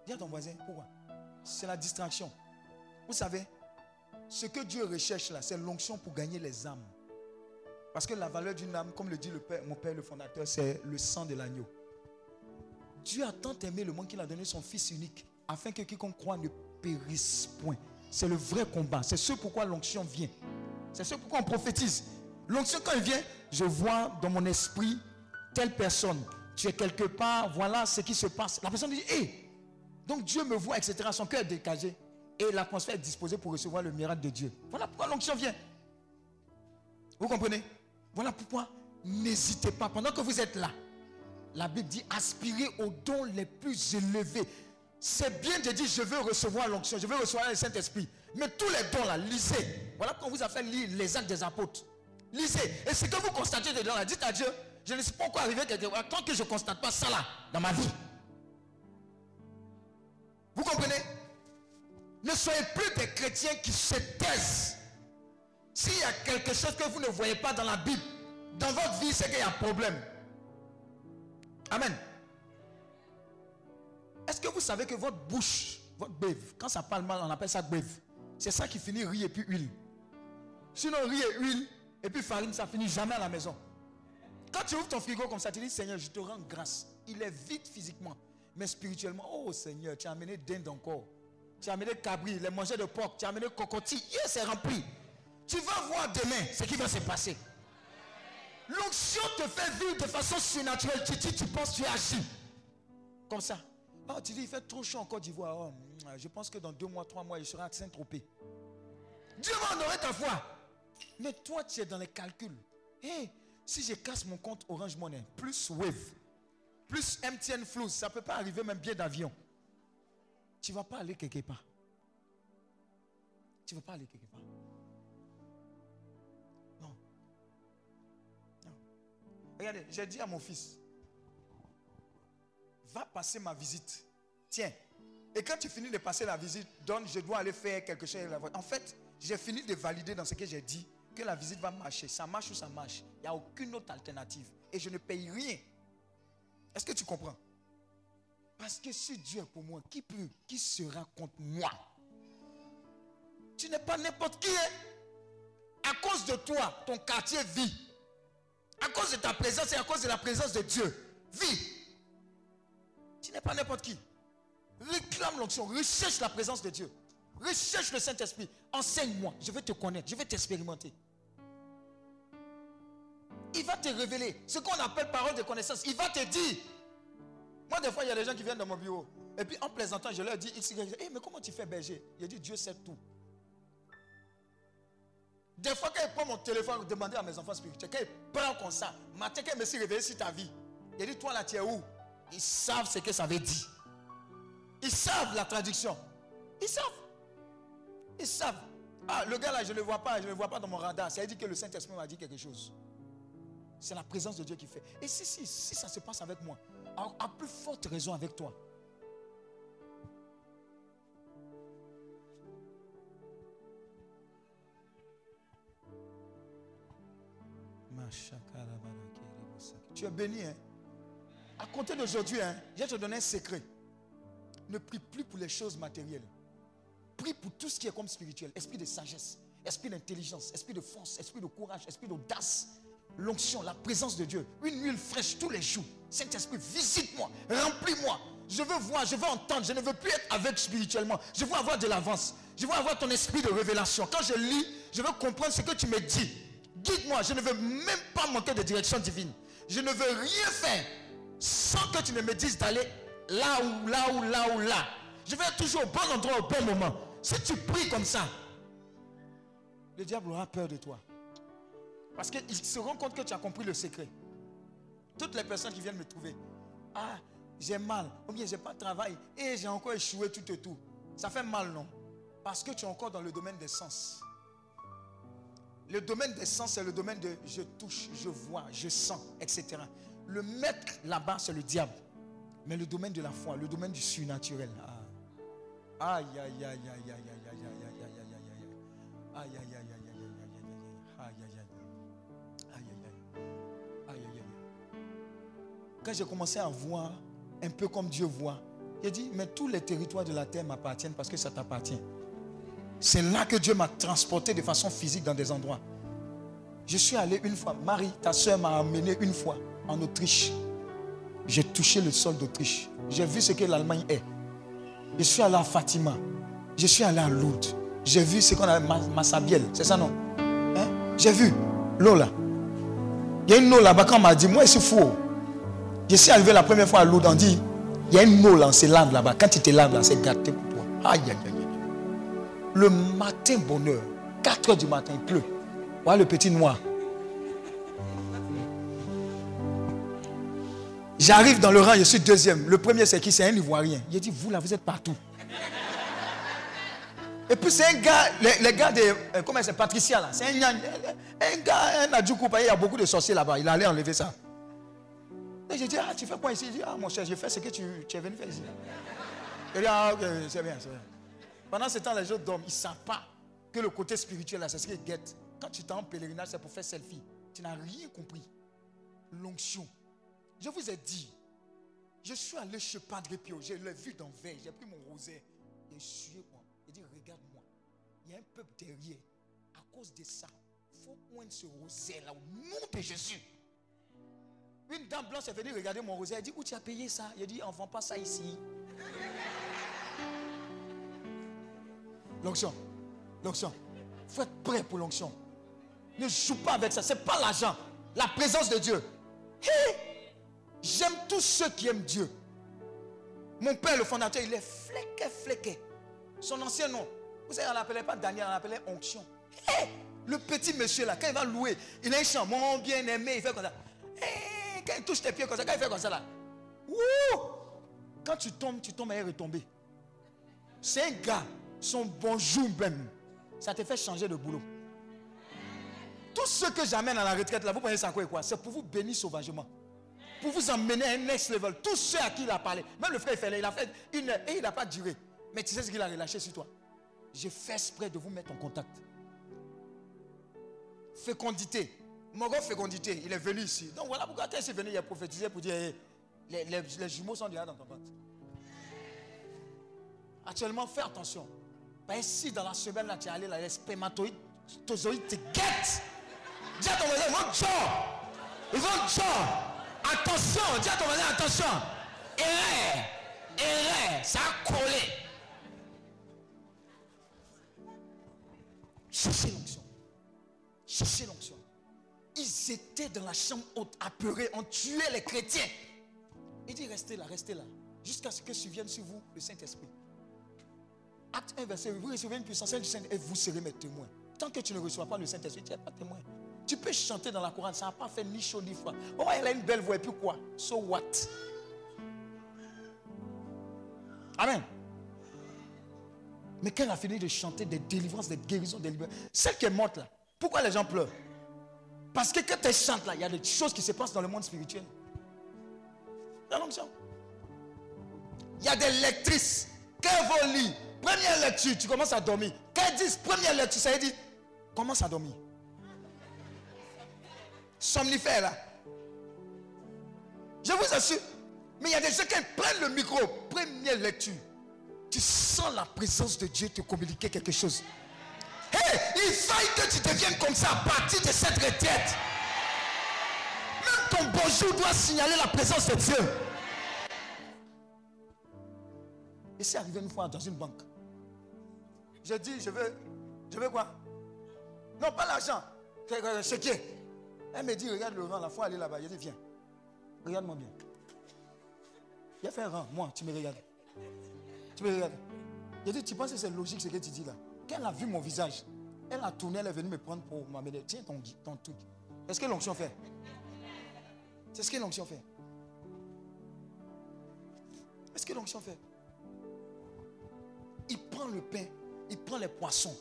Dis à ton voisin, pourquoi? C'est la distraction. Vous savez, ce que Dieu recherche là, c'est l'onction pour gagner les âmes. Parce que la valeur d'une âme, comme le dit mon père le fondateur, c'est le sang de l'agneau. Dieu a tant aimé le monde qu'il a donné son Fils unique, afin que quiconque croit ne périsse point. C'est le vrai combat. C'est ce pourquoi l'onction vient. C'est ce pourquoi on prophétise. L'onction, quand elle vient, je vois dans mon esprit telle personne. Tu es quelque part, voilà ce qui se passe. La personne dit, hé, donc Dieu me voit, etc. Son cœur est décagé. Et l'atmosphère est disposée pour recevoir le miracle de Dieu. Voilà pourquoi l'onction vient. Vous comprenez? Voilà pourquoi n'hésitez pas. Pendant que vous êtes là, la Bible dit aspirez aux dons les plus élevés. C'est bien de dire je veux recevoir l'onction, je veux recevoir le Saint-Esprit. Mais tous les dons là, lisez. Voilà qu'on vous a fait lire les actes des apôtres. Lisez. Et ce que vous constatez dedans là, dites à Dieu, je ne sais pas pourquoi arriver quelque part tant que je ne constate pas ça là dans ma vie. Vous comprenez? Ne soyez plus des chrétiens qui se taisent. S'il y a quelque chose que vous ne voyez pas dans la Bible, dans votre vie, c'est qu'il y a un problème. Amen. Est-ce que vous savez que votre bouche, votre bève, quand ça parle mal, on appelle ça bève. C'est ça qui finit riz et puis huile. Sinon, riz et huile, et puis farine, ça finit jamais à la maison. Quand tu ouvres ton frigo comme ça, tu dis Seigneur, je te rends grâce. Il est vide physiquement. Mais spirituellement, oh Seigneur, tu as amené dinde encore. tu as amené cabri, les mangeurs de porc, tu as amené cocotier, hier c'est rempli. Tu vas voir demain ce qui va se passer. L'onction te fait vivre de façon surnaturelle. Tu dis, tu penses, tu agis. Comme ça. Oh, tu dis, il fait trop chaud en Côte d'Ivoire. Oh, je pense que dans deux mois, trois mois, il sera à Saint-Tropez. Dieu va honorer ta foi. Mais toi, tu es dans les calculs. Hé, si je casse mon compte Orange Money, plus Wave, plus MTN Flux, ça ne peut pas arriver même bien d'avion. Tu ne vas pas aller quelque part. Tu ne vas pas aller quelque part. Regardez, j'ai dit à mon fils, va passer ma visite. Tiens. Et quand tu finis de passer la visite, donne, je dois aller faire quelque chose. En fait, j'ai fini de valider dans ce que j'ai dit que la visite va marcher. Ça marche ou ça marche. Il n'y a aucune autre alternative. Et je ne paye rien. Est-ce que tu comprends? Parce que si Dieu est pour moi, qui peut, qui sera contre moi? Tu n'es pas n'importe qui. Hein? À cause de toi, ton quartier vit. À cause de ta présence et à cause de la présence de Dieu, vit. Tu n'es pas n'importe qui. Réclame l'onction, recherche la présence de Dieu. Recherche le Saint-Esprit. Enseigne-moi. Je vais te connaître. Je vais t'expérimenter. Il va te révéler ce qu'on appelle parole de connaissance. Il va te dire. Moi, des fois, il y a des gens qui viennent dans mon bureau. Et puis, en plaisantant, je leur dis X, eh, mais comment tu fais berger? Il dit Dieu sait tout. Des fois, quand il prend mon téléphone, demander à mes enfants spirituels, quand il prend comme ça, matin, quand il me s'est réveillé sur ta vie, il dit Toi là, tu es où? Ils savent ce que ça veut dire. Ils savent la traduction. Ils savent. Ils savent. Ah, le gars là, je ne le vois pas, je ne le vois pas dans mon radar. Ça veut dire que le Saint-Esprit m'a dit quelque chose. C'est la présence de Dieu qui fait. Et si, si, si ça se passe avec moi, à, plus forte raison avec toi. Tu es béni, hein? À compter d'aujourd'hui, hein, je vais te donner un secret. Ne prie plus pour les choses matérielles. Prie pour tout ce qui est comme spirituel. Esprit de sagesse, esprit d'intelligence, esprit de force, esprit de courage, esprit d'audace. L'onction, la présence de Dieu. Une huile fraîche tous les jours. Saint-Esprit, visite-moi, remplis-moi. Je veux voir, je veux entendre. Je ne veux plus être avec spirituellement. Je veux avoir de l'avance. Je veux avoir ton esprit de révélation. Quand je lis, je veux comprendre ce que tu me dis. Guide-moi. Je ne veux même pas manquer de direction divine. Je ne veux rien faire sans que tu ne me dises d'aller là ou là ou là ou là. Je vais être toujours au bon endroit au bon moment. Si tu pries comme ça, le diable aura peur de toi. Parce qu'il se rend compte que tu as compris le secret. Toutes les personnes qui viennent me trouver, ah, j'ai mal, ou bien j'ai pas de travail, et j'ai encore échoué tout et tout. Ça fait mal, non? Parce que tu es encore dans le domaine des sens. Le domaine des sens, c'est le domaine de je touche, je vois, je sens, etc. Le maître là-bas, c'est le diable. Mais le domaine de la foi, le domaine du surnaturel. Aïe, aïe, aïe, aïe, aïe, aïe, aïe, aïe, aïe, aïe, aïe, aïe, aïe, aïe, aïe, Quand j'ai commencé à voir un peu comme Dieu voit, j'ai dit, mais tous les territoires de la terre m'appartiennent parce que ça t'appartient. C'est là que Dieu m'a transporté de façon physique dans des endroits. Je suis allé une fois, Marie, ta soeur m'a amené une fois en Autriche. J'ai touché le sol d'Autriche. J'ai vu ce que l'Allemagne est. Je suis allé à Fatima. Je suis allé à Lourdes. J'ai vu ce qu'on a Massabielle. C'est ça, non? Hein? J'ai vu l'eau là. Il y a une eau là-bas. Quand on m'a dit, moi, c'est fou. Je suis arrivé la première fois à Lourdes. On dit, il y a une eau là, on se lave là-bas. Quand tu te laves là, c'est gâté pour toi. Aïe, aïe, aïe, aïe. Le matin, bonheur. 4 heures du matin, il pleut. Voilà le petit noir. J'arrive dans le rang, je suis deuxième. Le premier, c'est qui? C'est un Ivoirien. Il dit, vous là, vous êtes partout. Et puis c'est un gars, les, gars de, euh, comment c'est, Patricia là, c'est un, un, gars, un Adjoukou, il y a beaucoup de sorciers là-bas, il allait enlever ça. Et j'ai dit, ah, tu fais quoi ici? Il dit, ah, mon cher, je fais ce que tu, tu es venu faire ici. Il dit, ah, ok, c'est bien, c'est bien. Pendant ce temps, les gens dorment, ils ne savent pas que le côté spirituel c'est ce qu'ils guettent. Quand tu t'es en pèlerinage, c'est pour faire selfie. Tu n'as rien compris. L'onction. Je vous ai dit, je suis allé chez Padre Pio, je l'ai vu dans verre, j'ai pris mon rosé, et essuyé moi. Il dit, regarde-moi, il y a un peuple derrière. À cause de ça, il faut poindre ce rosé là au nom de Jésus. Une dame blanche est venue regarder mon rosé. Elle dit, où tu as payé ça? Il dit, on ne vend pas ça ici. L'onction. L'onction. Il faut être prêt pour l'onction. Ne joue pas avec ça. Ce n'est pas l'argent. La présence de Dieu. Hé! J'aime tous ceux qui aiment Dieu. Mon père, le fondateur, il est fléqué, fléqué. Son ancien nom, vous savez, on l'appelait pas Daniel, on l'appelait Onction. Hé! Le petit monsieur là, quand il va louer, il a un chant, mon bien-aimé, il fait comme ça. Hé! Quand il touche tes pieds comme ça, quand il fait comme ça là. Wouh! Quand tu tombes, tu tombes à retomber. C'est un gars, son bonjour même, ça te fait changer de boulot. Tout ce que j'amène à la retraite là, vous pensez ça quoi et quoi? C'est pour vous bénir sauvagement. Pour vous emmener à un next level. Tous ceux à qui il a parlé, même le frère il, il a fait une heure et il n'a pas duré. Mais tu sais ce qu'il a relâché sur toi? J'ai fait exprès de vous mettre en contact. Fécondité. Mogo fécondité, il est venu ici. Donc voilà pourquoi tu es venu, il a prophétisé pour dire les, les, jumeaux sont déjà dans ton ventre. Actuellement, fais attention. Si dans la semaine là, tu es allé là, les spermatozoïdes te guettent. Dis à ton voisin, ils vont te Ils vont te Attention, dis à ton voisin, attention. Erreur, erreur, ça a collé. Cherchez l'onction. Cherchez l'onction. Ils étaient dans la chambre haute, apeurés, ont tué les chrétiens. Il dit, restez là, restez là. Jusqu'à ce que survienne sur vous le Saint-Esprit. Acte 1, verset 8. Vous recevez une puissance du Saint-Esprit et vous serez mes témoins. Tant que tu ne reçois pas le Saint-Esprit, tu n'es pas témoin. Tu peux chanter dans la couronne, ça n'a pas fait ni chaud ni froid. Oh, elle a une belle voix, et puis quoi? So what? Amen. Mais quand elle a fini de chanter des délivrances, des guérisons, des libérations, celle qui est morte là, pourquoi les gens pleurent? Parce que quand elle chante là, il y a des choses qui se passent dans le monde spirituel. Il y a des lectrices. Elles vont lire, première lecture, tu commences à dormir. Quand elles disent première lecture, ça veut dire commence à dormir. Somnifère là. Je vous assure. Mais il y a des gens qui prennent le micro, première lecture. Tu sens la présence de Dieu te communiquer quelque chose. Hey, il faille que tu deviennes comme ça à partir de cette retraite. Même ton bonjour doit signaler la présence de Dieu. Et c'est arrivé une fois dans une banque. J'ai dit, je veux, je veux quoi? Non, pas l'argent. C'est qui Elle me dit, regarde le rang, la fois aller là-bas. Je dis, viens. Regarde-moi bien. Il a fait un rang, moi, tu me regardes. Tu me regardes. Je dit, tu penses que c'est logique ce que tu dis là? Quand elle a vu mon visage, elle a tourné, elle est venue me prendre pour m'amener. Tiens ton, ton truc. Est-ce que l'onction fait? C'est ce que l'onction fait. Est-ce que l'onction fait? Il prend le pain, il prend les poissons.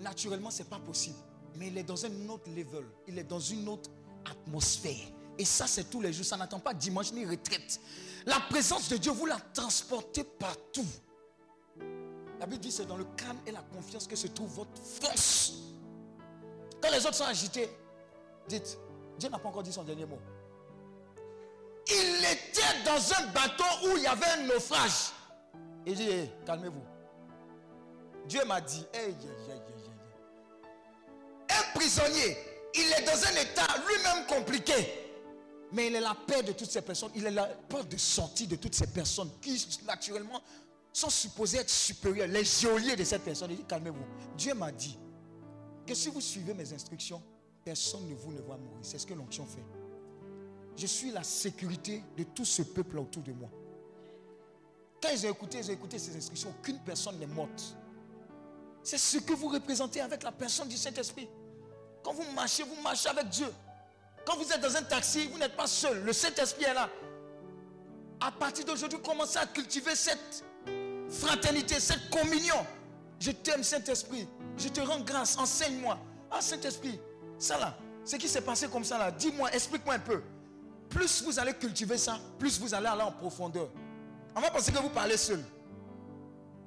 Naturellement, ce n'est pas possible. Mais il est dans un autre level. Il est dans une autre atmosphère. Et ça, c'est tous les jours. Ça n'attend pas dimanche ni retraite. La présence de Dieu, vous la transportez partout. La Bible dit c'est dans le calme et la confiance que se trouve votre force. Quand les autres sont agités, dites, Dieu n'a pas encore dit son dernier mot. Il était dans un bateau où il y avait un naufrage. Il dit, calmez-vous. Dieu m'a dit, un prisonnier, il est dans un état lui-même compliqué. Mais il est la paix de toutes ces personnes. Il est la porte de sortie de toutes ces personnes qui, naturellement, sont supposées être supérieures. Les geôliers de cette personne. Il dit, calmez-vous. Dieu m'a dit que si vous suivez mes instructions, personne ne vous ne va mourir. C'est ce que l'onction fait. Je suis la sécurité de tout ce peuple autour de moi. Quand ils ont écouté, ils ont écouté ces instructions, aucune personne n'est morte. C'est ce que vous représentez avec la personne du Saint-Esprit. Quand vous marchez, vous marchez avec Dieu. Quand vous êtes dans un taxi, vous n'êtes pas seul. Le Saint-Esprit est là. À partir d'aujourd'hui, commencez à cultiver cette fraternité, cette communion. Je t'aime, Saint-Esprit. Je te rends grâce. Enseigne-moi. Ah, Saint-Esprit, ça là, ce qui s'est passé comme ça là, dis-moi, explique-moi un peu. Plus vous allez cultiver ça, plus vous allez aller en profondeur. On va penser que vous parlez seul.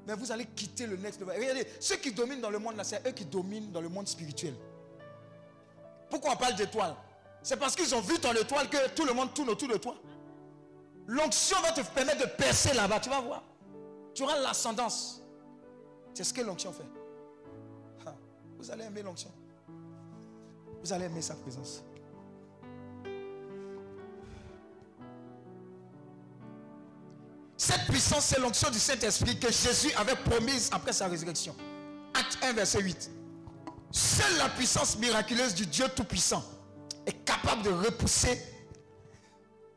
Mais vous allez quitter le next level. Regardez, ceux qui dominent dans le monde là, c'est eux qui dominent dans le monde spirituel. Pourquoi on parle d'étoiles? C'est parce qu'ils ont vu ton étoile que tout le monde tourne autour de toi. L'onction va te permettre de percer là-bas, tu vas voir. Tu auras l'ascendance. C'est ce que l'onction fait. Vous allez aimer l'onction. Vous allez aimer sa présence. Cette puissance, c'est l'onction du Saint-Esprit que Jésus avait promise après sa résurrection. Acte 1, verset 8. Seule la puissance miraculeuse du Dieu Tout-Puissant est capable de repousser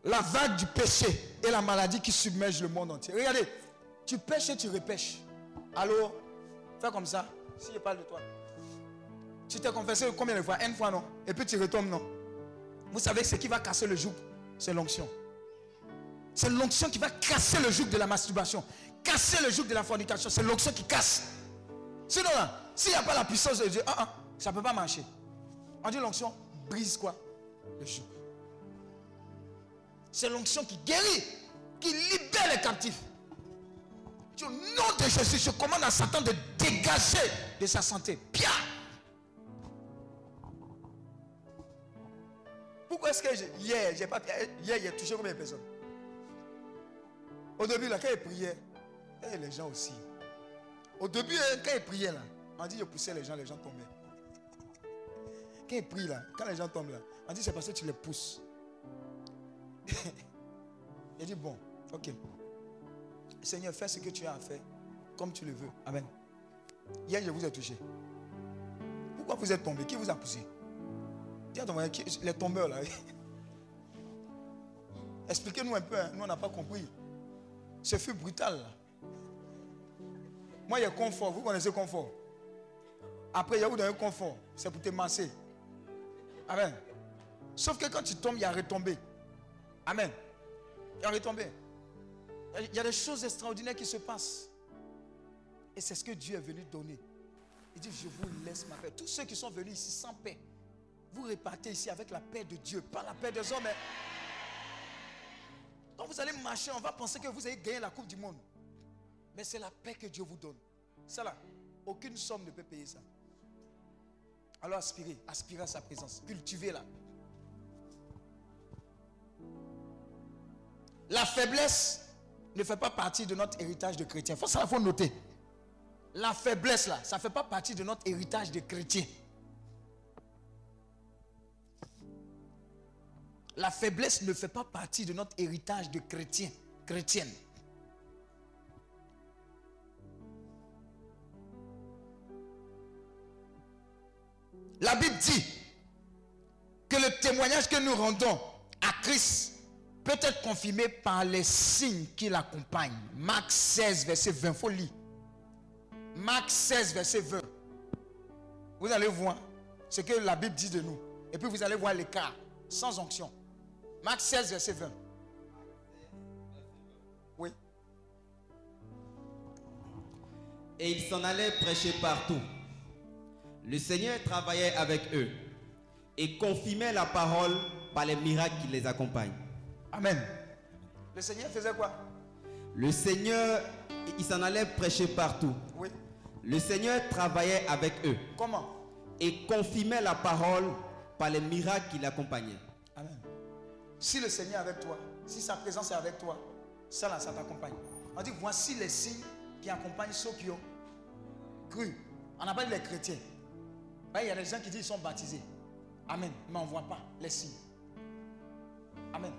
la vague du péché et la maladie qui submerge le monde entier. Regardez, tu pêches et tu repêches. Alors, fais comme ça, si je parle de toi. Tu t'es confessé combien de fois? Une fois, non? Et puis tu retombes, non? Vous savez ce qui va casser le joug C'est l'onction. C'est l'onction qui va casser le joug de la masturbation. Casser le joug de la fornication. C'est l'onction qui casse. Sinon, là, s'il n'y a pas la puissance de Dieu, ah, ah, ça ne peut pas marcher. On dit l'onction brise quoi? Le joug. C'est l'onction qui guérit, qui libère les captifs. Au nom de Jésus, je commande à Satan de dégager de sa santé. Bien. Pourquoi est-ce que hier, j'ai pas, hier, j'ai touché combien de personnes? Au début, là, quand il priait, eh, les gens aussi. Au début, hein, quand il priait, là, on dit je poussais les gens, les gens tombaient. Quand il prie, là, quand les gens tombent, là, on dit c'est parce que tu les pousses. (laughs) il dit bon, ok. Seigneur, fais ce que tu as à faire, comme tu le veux. Amen. Hier, je vous ai touché. Pourquoi vous êtes tombé? Qui vous a poussé? Les tombeurs là. (laughs) Expliquez-nous un peu, hein. nous on n'a pas compris. Ce fut brutal Moi il y a confort, vous connaissez confort. Après il y a où dans un confort, c'est pour te masser. Amen. Sauf que quand tu tombes, il y a retombé. Amen. Il y a retombé. Il y a des choses extraordinaires qui se passent. Et c'est ce que Dieu est venu donner. Il dit, je vous laisse ma paix. Tous ceux qui sont venus ici sans paix, vous repartez ici avec la paix de Dieu, pas la paix des hommes. Quand vous allez marcher, on va penser que vous avez gagné la Coupe du Monde. Mais c'est la paix que Dieu vous donne. Ça là, aucune somme ne peut payer ça. Alors aspirez, aspirez à sa présence, cultivez-la. La faiblesse ne fait pas partie de notre héritage de chrétien. Ça, il faut noter. La faiblesse là, ça ne fait pas partie de notre héritage de chrétien. La faiblesse ne fait pas partie de notre héritage de chrétien, chrétienne. La Bible dit que le témoignage que nous rendons à Christ peut être confirmé par les signes qui l'accompagnent. Marc 16, verset 20. Faut lire. Marc 16, verset 20. Vous allez voir ce que la Bible dit de nous. Et puis vous allez voir l'écart sans onction. Marc 16, verset 20. Oui. Et ils s'en allaient prêcher partout. Le Seigneur travaillait avec eux et confirmait la parole par les miracles qui les accompagnent. Amen. Le Seigneur faisait quoi? Le Seigneur, il s'en allait prêcher partout. Oui. Le Seigneur travaillait avec eux. Comment? Et confirmait la parole par les miracles qui l'accompagnaient. Si le Seigneur est avec toi, si sa présence est avec toi, ça là, ça t'accompagne. On dit, voici les signes qui accompagnent ceux qui ont cru. On dit les chrétiens. Il y a des gens qui disent qu'ils sont baptisés. Amen. Mais on ne voit pas les signes. Amen.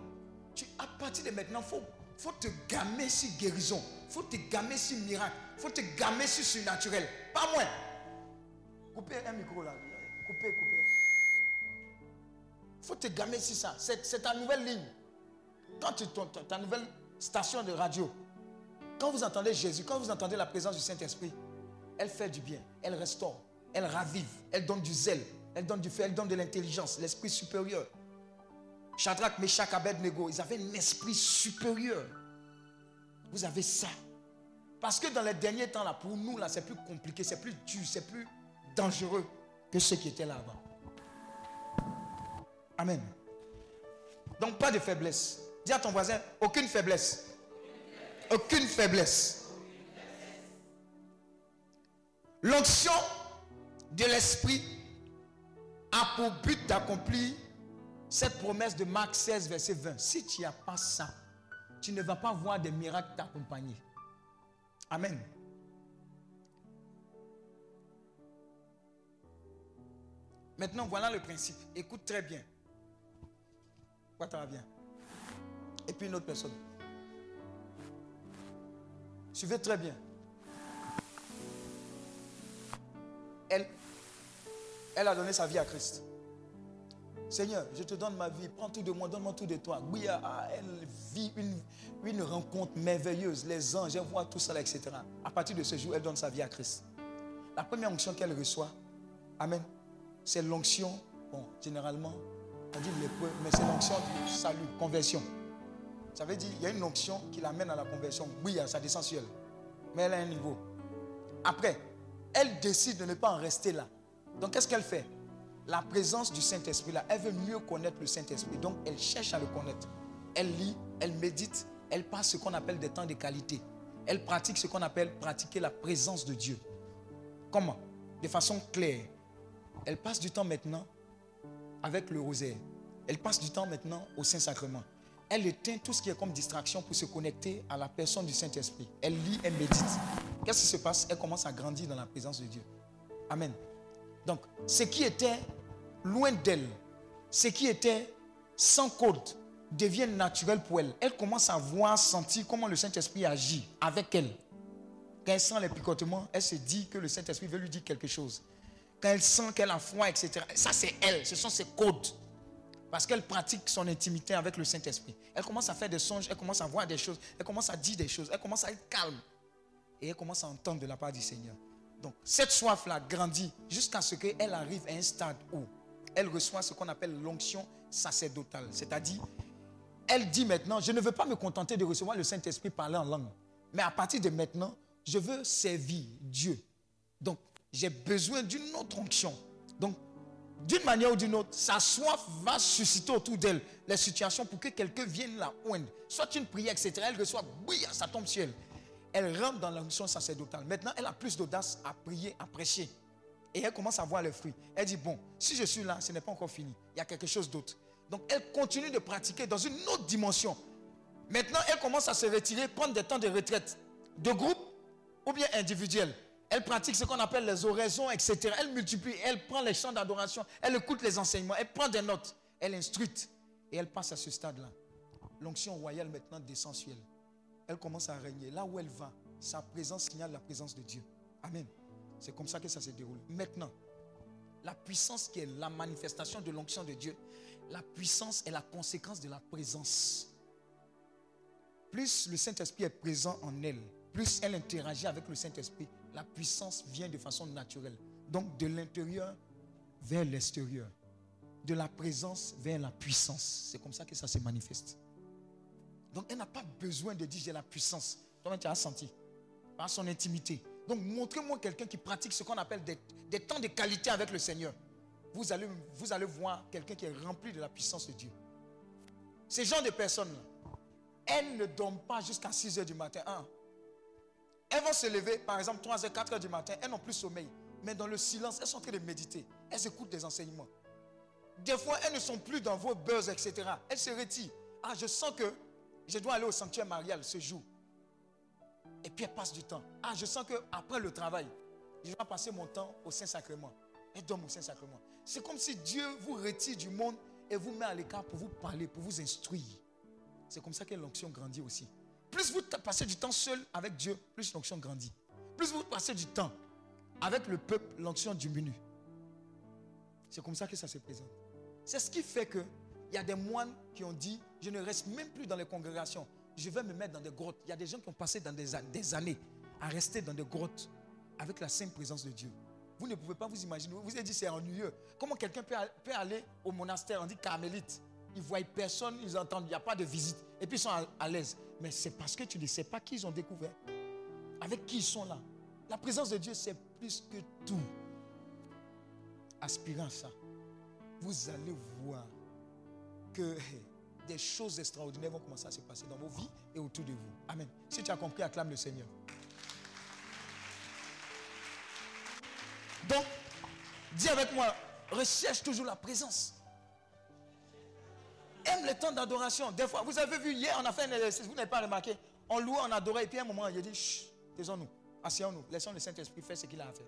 À partir de maintenant, il faut, faut te gamer sur guérison. Il faut te gamer sur miracle. Il faut te gamer sur surnaturel. Pas moins. Coupez un micro là. Coupez, coupez faut te gamer sur ça. C'est ta nouvelle ligne. Quand tu ta, ta nouvelle station de radio, quand vous entendez Jésus, quand vous entendez la présence du Saint-Esprit, elle fait du bien, elle restaure, elle ravive, elle donne du zèle, elle donne du feu, elle donne de l'intelligence, l'esprit supérieur. Shadrach, Meshach, Abednego, ils avaient un esprit supérieur. Vous avez ça. Parce que dans les derniers temps, là, pour nous, là, c'est plus compliqué, c'est plus dur, c'est plus dangereux que ceux qui étaient là-bas. Amen. Donc pas de faiblesse. Dis à ton voisin, aucune faiblesse. Aucune faiblesse. L'onction de l'esprit a pour but d'accomplir cette promesse de Marc 16, verset 20. Si tu n'as pas ça, tu ne vas pas voir des miracles t'accompagner. Amen. Maintenant, voilà le principe. Écoute très bien. Quoi, va bien? Et puis une autre personne. Suivez très bien. Elle, elle a donné sa vie à Christ. Seigneur, je te donne ma vie, prends tout de moi, donne-moi tout de toi. Oui, ah, elle vit une, une rencontre merveilleuse, les anges, elle voit tout ça, etc. À partir de ce jour, elle donne sa vie à Christ. La première onction qu'elle reçoit, Amen, c'est l'onction, bon, généralement, on dit l'épreuve, mais c'est l'onction du salut, conversion. Ça veut dire, il y a une onction qui l'amène à la conversion. Oui, ça descend sur elle. Mais elle a un niveau. Après, elle décide de ne pas en rester là. Donc, qu'est-ce qu'elle fait? La présence du Saint-Esprit, là, elle veut mieux connaître le Saint-Esprit. Donc, elle cherche à le connaître. Elle lit, elle médite, elle passe ce qu'on appelle des temps de qualité. Elle pratique ce qu'on appelle pratiquer la présence de Dieu. Comment? De façon claire. Elle passe du temps maintenant avec le rosaire. Elle passe du temps maintenant au Saint-Sacrement elle éteint tout ce qui est comme distraction pour se connecter à la personne du Saint-Esprit. Elle lit, elle médite. Qu'est-ce qui se passe? Elle commence à grandir dans la présence de Dieu. Amen. Donc, ce qui était loin d'elle, ce qui était sans code, devient naturel pour elle. Elle commence à voir, sentir comment le Saint-Esprit agit avec elle. Quand elle sent les picotements, elle se dit que le Saint-Esprit veut lui dire quelque chose. Quand elle sent qu'elle a froid, etc. Ça, c'est elle. Ce sont ses codes. Parce qu'elle pratique son intimité avec le Saint-Esprit. Elle commence à faire des songes, elle commence à voir des choses, elle commence à dire des choses, elle commence à être calme. Et elle commence à entendre de la part du Seigneur. Donc, cette soif-là grandit jusqu'à ce qu'elle arrive à un stade où elle reçoit ce qu'on appelle l'onction sacerdotale. C'est-à-dire, elle dit maintenant, je ne veux pas me contenter de recevoir le Saint-Esprit parler en langue. Mais à partir de maintenant, je veux servir Dieu. Donc, j'ai besoin d'une autre onction. Donc, d'une manière ou d'une autre, sa soif va susciter autour d'elle les situations pour que quelqu'un vienne la oindre. Soit une prière, etc. Elle reçoit, oui, ça tombe sur elle. Elle rentre dans l'onction sacerdotale. Maintenant, elle a plus d'audace à prier, à prêcher. Et elle commence à voir le fruit. Elle dit, bon, si je suis là, ce n'est pas encore fini. Il y a quelque chose d'autre. Donc, elle continue de pratiquer dans une autre dimension. Maintenant, elle commence à se retirer, prendre des temps de retraite, de groupe ou bien individuel. Elle pratique ce qu'on appelle les oraisons, etc. Elle multiplie, elle prend les chants d'adoration, elle écoute les enseignements, elle prend des notes, elle instruit. Et elle passe à ce stade-là. L'onction royale maintenant descend. Elle commence à régner. Là où elle va, sa présence signale la présence de Dieu. Amen. C'est comme ça que ça se déroule. Maintenant, la puissance qui est la manifestation de l'onction de Dieu, la puissance est la conséquence de la présence. Plus le Saint-Esprit est présent en elle, plus elle interagit avec le Saint-Esprit, la puissance vient de façon naturelle. Donc de l'intérieur vers l'extérieur. De la présence vers la puissance. C'est comme ça que ça se manifeste. Donc elle n'a pas besoin de dire j'ai la puissance. Toi, tu as senti. Par son intimité. Donc montrez-moi quelqu'un qui pratique ce qu'on appelle des, temps de qualité avec le Seigneur. Vous allez, vous allez voir quelqu'un qui est rempli de la puissance de Dieu. Ces gens de personnes, elles ne dorment pas jusqu'à 6 heures du matin. Elles vont se lever, par exemple, 3h, 4h du matin, elles n'ont plus sommeil. Mais dans le silence, elles sont en train de méditer. Elles écoutent des enseignements. Des fois, elles ne sont plus dans vos buzz, etc. Elles se retirent. Ah, je sens que je dois aller au sanctuaire marial ce jour. Et puis elles passent du temps. Ah, je sens que après le travail, je vais passer mon temps au Saint-Sacrement. Elles dorment au Saint-Sacrement. C'est comme si Dieu vous retire du monde et vous met à l'écart pour vous parler, pour vous instruire. C'est comme ça que l'onction grandit aussi. Plus vous passez du temps seul avec Dieu, plus l'onction grandit. Plus vous passez du temps avec le peuple, l'onction diminue. C'est comme ça que ça se présente. C'est ce qui fait que il y a des moines qui ont dit Je ne reste même plus dans les congrégations. Je vais me mettre dans des grottes. Il y a des gens qui ont passé des, années à rester dans des grottes avec la sainte présence de Dieu. Vous ne pouvez pas vous imaginer. Vous vous avez dit c'est ennuyeux. Comment quelqu'un peut, aller au monastère, on dit carmélite. Ils voient personne, ils entendent, il n'y a pas de visite. Et puis ils sont à l'aise. Mais c'est parce que tu ne sais pas qui ils ont découvert. Avec qui ils sont là. La présence de Dieu, c'est plus que tout. Aspirant ça, vous allez voir que des choses extraordinaires vont commencer à se passer dans vos vies et autour de vous. Amen. Si tu as compris, acclame le Seigneur. Donc, dis avec moi, recherche toujours la présence aime le temps d'adoration. Des fois, vous avez vu hier, on a fait un exercice, vous n'avez pas remarqué. On louait, on adorait, et puis à un moment, il a dit, chut, taisons-nous, asseyons-nous, laissons le Saint-Esprit faire ce qu'il a à faire.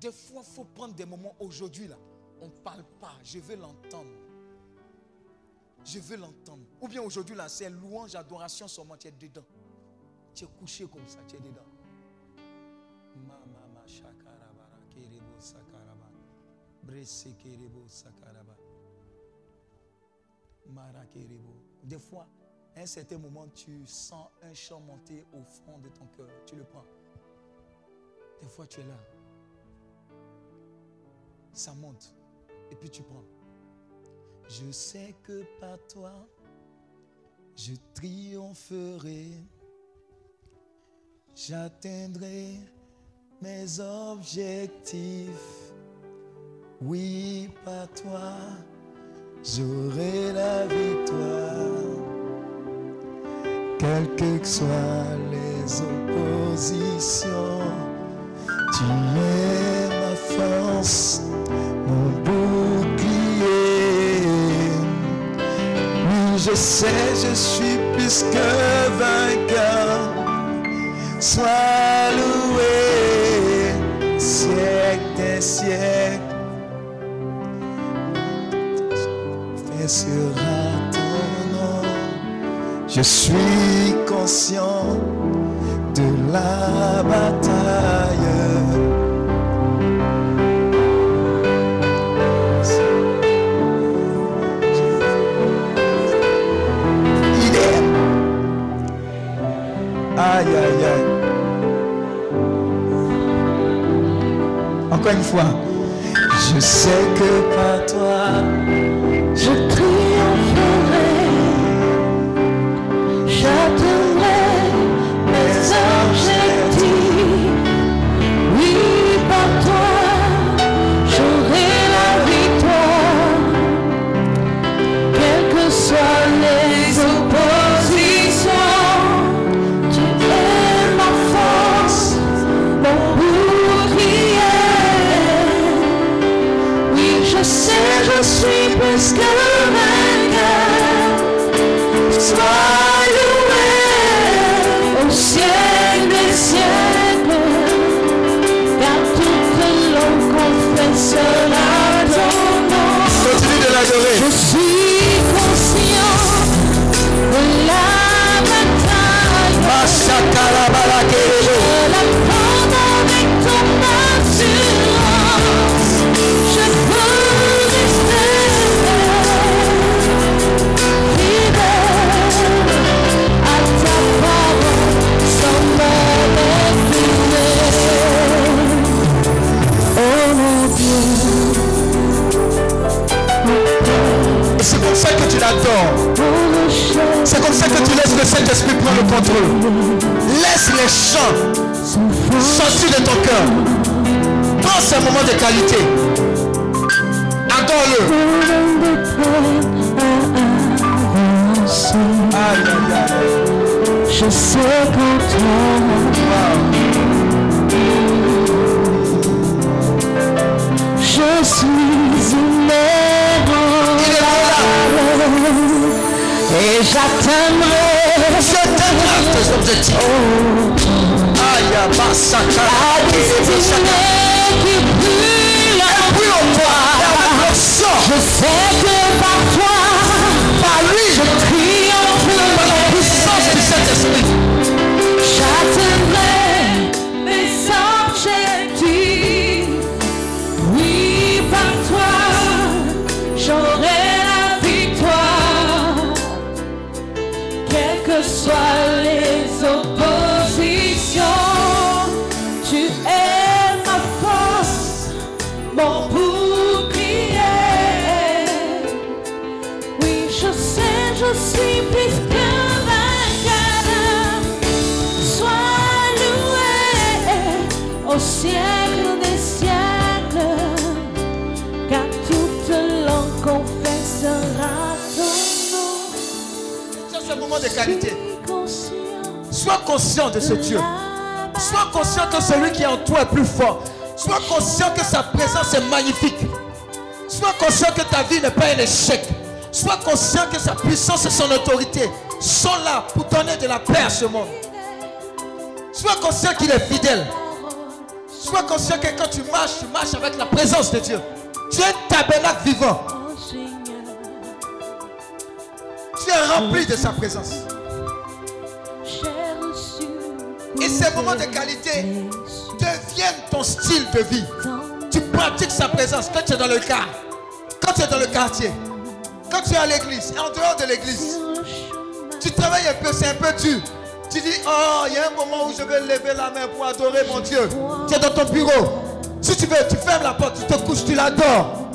Des fois, il faut prendre des moments aujourd'hui, là. On ne parle pas, je veux l'entendre. Je veux l'entendre. Ou bien aujourd'hui, là, c'est louange, adoration, seulement tu es dedans. Tu es couché comme ça, tu es dedans. Mama shakarabara kerebo. Bresse kerebo. Des fois, à un certain moment, tu sens un chant monter au fond de ton cœur. Tu le prends. Des fois, tu es là. Ça monte. Et puis tu prends. Je sais que par toi, je triompherai. J'atteindrai mes objectifs. Oui, par toi, j'aurai la victoire. Quelles que soient les oppositions, tu es ma force, mon bouclier. Oui, je sais, je suis plus que vainqueur. Sois loué, siècle des siècles. Sera ton nom. Je suis conscient de la bataille. Aïe, aïe, aïe. Encore une fois. Je sais que par toi, Je Sois C'est comme ça que tu laisses le Saint-Esprit prendre le contrôle. Laisse les chants sortir de ton cœur. Prends ces moments de qualité. Adore-le. Je sais je suis et j'atteindrai. Aïe, Basakara. la destinée qui brûle en sang. Je sais que par de qualité. Sois conscient de ce Dieu. Sois conscient que celui qui est en toi est plus fort. Sois conscient que sa présence est magnifique. Sois conscient que ta vie n'est pas un échec. Sois conscient que sa puissance et son autorité sont là pour donner de la paix à ce monde. Sois conscient qu'il est fidèle. Sois conscient que quand tu marches, tu marches avec la présence de Dieu. Tu es un tabernacle vivant. Tu es rempli de sa présence. que ces moments de qualité deviennent ton style de vie. Tu pratiques sa présence quand tu es dans le car, quand tu es dans le quartier, quand tu es à l'église et en dehors de l'église. Tu travailles un peu, c'est un peu dur. Tu dis, oh, il y a un moment où je vais lever la main pour adorer mon Dieu. Tu es dans ton bureau. Si tu veux, tu fermes la porte, tu te couches, tu l'adores.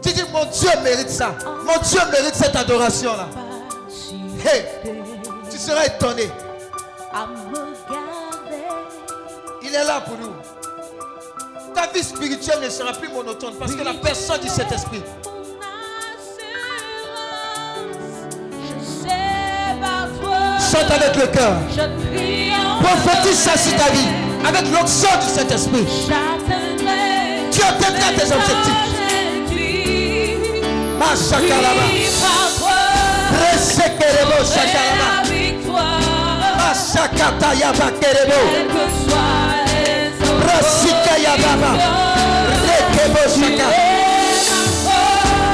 Tu dis, mon Dieu mérite ça. Mon Dieu mérite cette adoration-là. Hey, tu seras étonné. Il est là pour nous. Ta vie spirituelle ne sera plus monotone parce que la personne du Saint-Esprit. Chante avec le cœur. Prophétise ça sur ta vie. Avec l'onction du Saint-Esprit. Tu atteindras tes objectifs. Mashakalaba. Resekerebo shakalaba. Mashakata yabakerebo. Rasika yababa. Rekebo.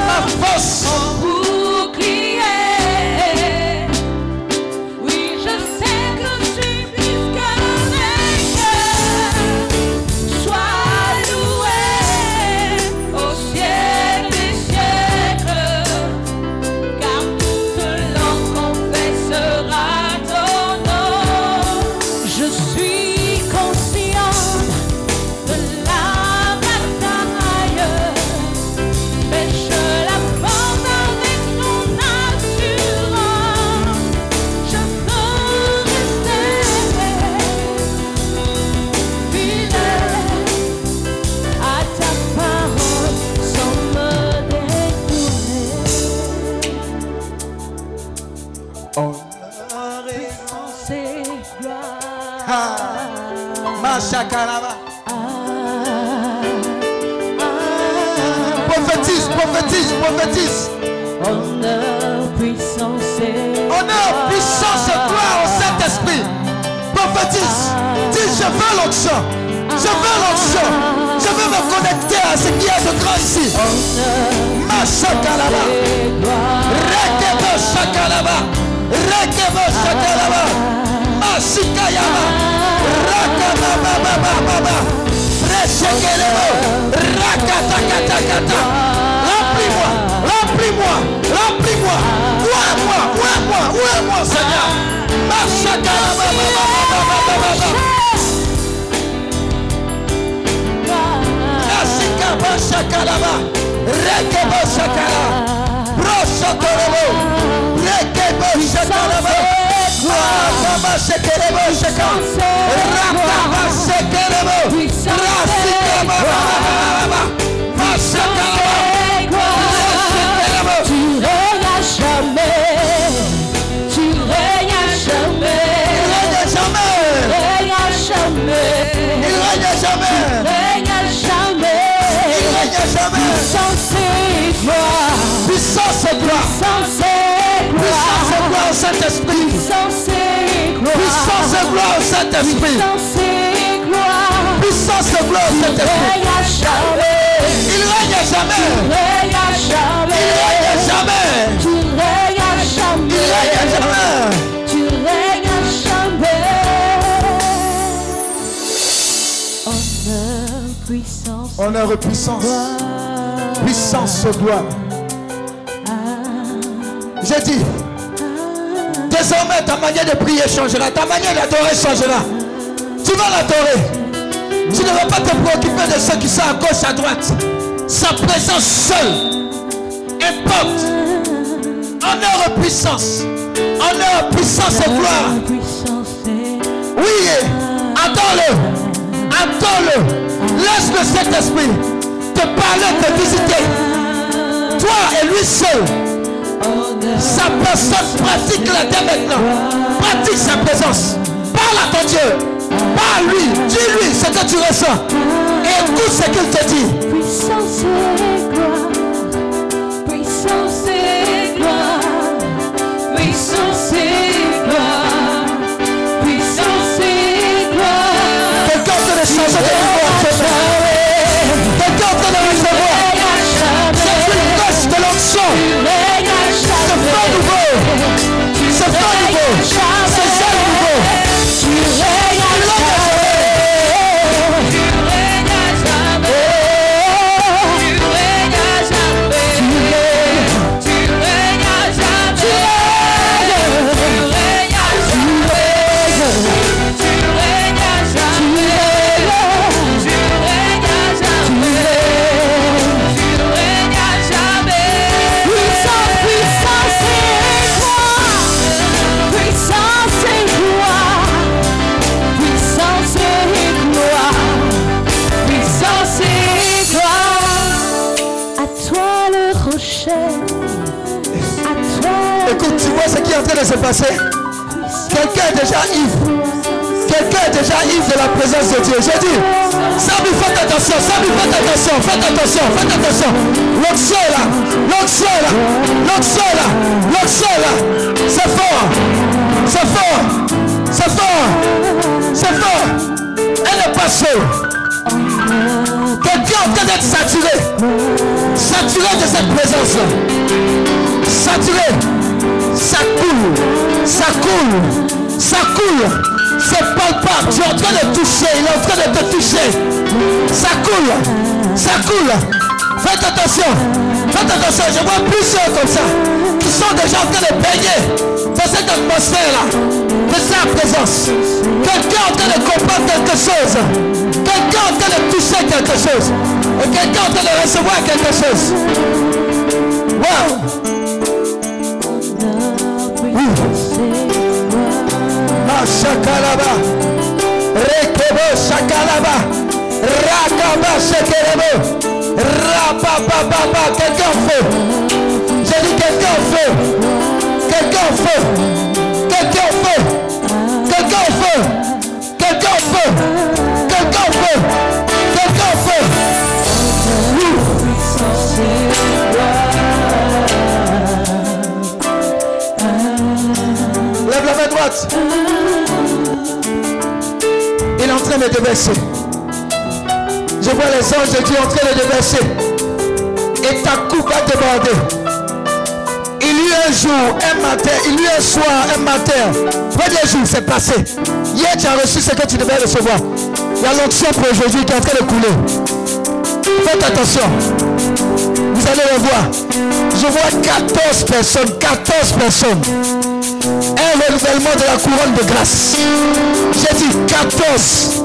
Ma force. Prophétise. Honneur, puissance et Honneur, puissance et gloire au Saint-Esprit. Prophétise. Dis, je veux l'onction. Je veux l'onction. Je veux me connecter à ce qui est de grand ici. Mashakalaba. Rekebo shakalaba. Rekebo shakalaba. Mashikayaba. Rakabababababa. Reshekelebo. Rakatakatakata. Shakalaba. Rekebo shakala. Brosotorobo. Rasikaba. Jamais. règnes à jamais. Il règne jamais. Puissance et gloire, Puissance et gloire. puissance et Puissance et gloire, au Saint-Esprit. puissance et gloire, Puissance et gloire au Saint-Esprit. puissance et gloire. Puissance et gloire Saint-Esprit. jamais, Il règne jamais. Il jamais, règne jamais. Honneur et puissance. Puissance et gloire. J'ai dit, désormais ta manière de prier changera. Ta manière d'adorer changera. Tu vas l'adorer. Tu ne vas pas te préoccuper de ceux qui sont à gauche, à droite. Sa présence seule importe. Honneur et puissance. Honneur, puissance et gloire. Oui, attends-le. Attends-le. Laisse le Saint-Esprit te parler, te visiter. Toi et lui seul. Sa personne pratique-la dès maintenant. Pratique sa présence. Parle à ton Dieu. Parle lui. Dis-lui ce que tu ressens. Écoute ce qu'il te dit. Puissance et gloire. Puissance et gloire. Puissance et gloire. Puissance et gloire. Quelqu'un te changer de Écoute, tu vois ce qui est en train de se passer? Quelqu'un est déjà ivre. Quelqu'un est déjà ivre de la présence de Dieu. J'ai dit, Sabi, faites attention, Sabi, faites attention, faites attention, faites attention. L'oxo là, l'oxo là, l'oxo là, l'oxo là. C'est fort, c'est fort, c'est fort, c'est fort. Elle est pas seule. Quelqu'un est en train d'être saturé, saturé de cette présence-là. Saturé, ça coule, ça coule, ça coule. C'est palpable. Tu es en train de toucher. Il est en train de te toucher. Ça coule. Ça coule. Faites attention. Faites attention. Je vois plusieurs comme ça. Qui sont déjà en train de baigner dans cette atmosphère-là. De sa présence. Quelqu'un est en train de comprendre quelque chose. Quelqu'un en train de toucher quelque chose. Et quelqu'un en train de recevoir quelque chose. Wow. Shakalaba, Rekebo Shakalaba, Rakaba Shekerebo, Rapapapapa, quelqu'un feu. J'ai dit quelqu'un feu. Quelqu'un feu. Quelqu'un feu. Quelqu'un feu. Quelqu'un feu. Il est en train de déverser. Je vois les anges de Dieu en train de déverser. Et ta coupe va déborder. Il y a un jour, un matin, il y a un soir, un matin. Premier jour, c'est passé. Hier, tu as reçu ce que tu devais recevoir. Il y a pour aujourd'hui qui est en train de couler. Faites attention. Vous allez le voir. Je vois 14 personnes, 14 personnes un renouvellement de la couronne de grâce. J'ai dit 14.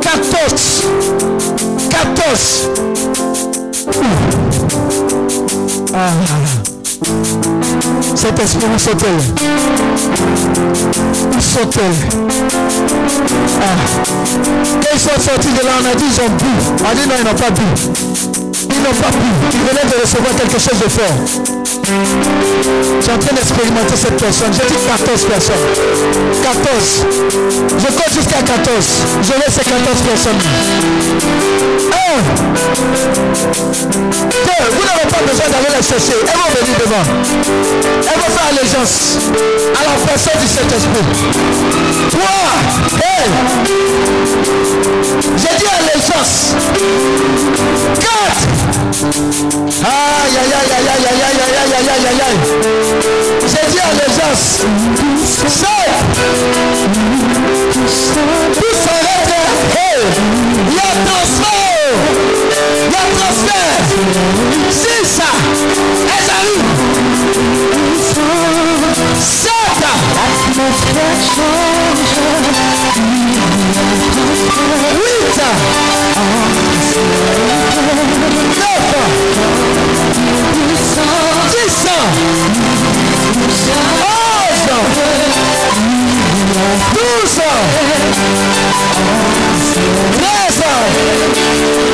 14. 14. Ah. Cet esprit, où sont-elles Où sont-elles ah. Quand ils sont sortis de là, on a dit ils ont bu. On a dit non, ils n'ont pas bu. Ils n'ont pas bu. Ils venaient de recevoir quelque chose de fort. Suis en train d'expérimenter cette personne. J'ai dit 14 personnes. 14. Je compte jusqu'à 14. Je laisse ces 14 personnes. 1. 2. Vous n'avez pas besoin d'aller les chercher. Elles vont venir devant. Elles vont faire allégeance à la personne du Saint-Esprit. 3. Hey. J'ai dit allégeance. 4. Aïe, aïe, aïe, aïe, aïe, aïe, aïe, aïe, aïe, aïe, aïe, aïe. J'ai dit allégeance. 5. Tout s'arrête. Hey. Il y a transfert. Il y a transfert. 6. Elles arrivent. Awesome. Do some. Yes, sir.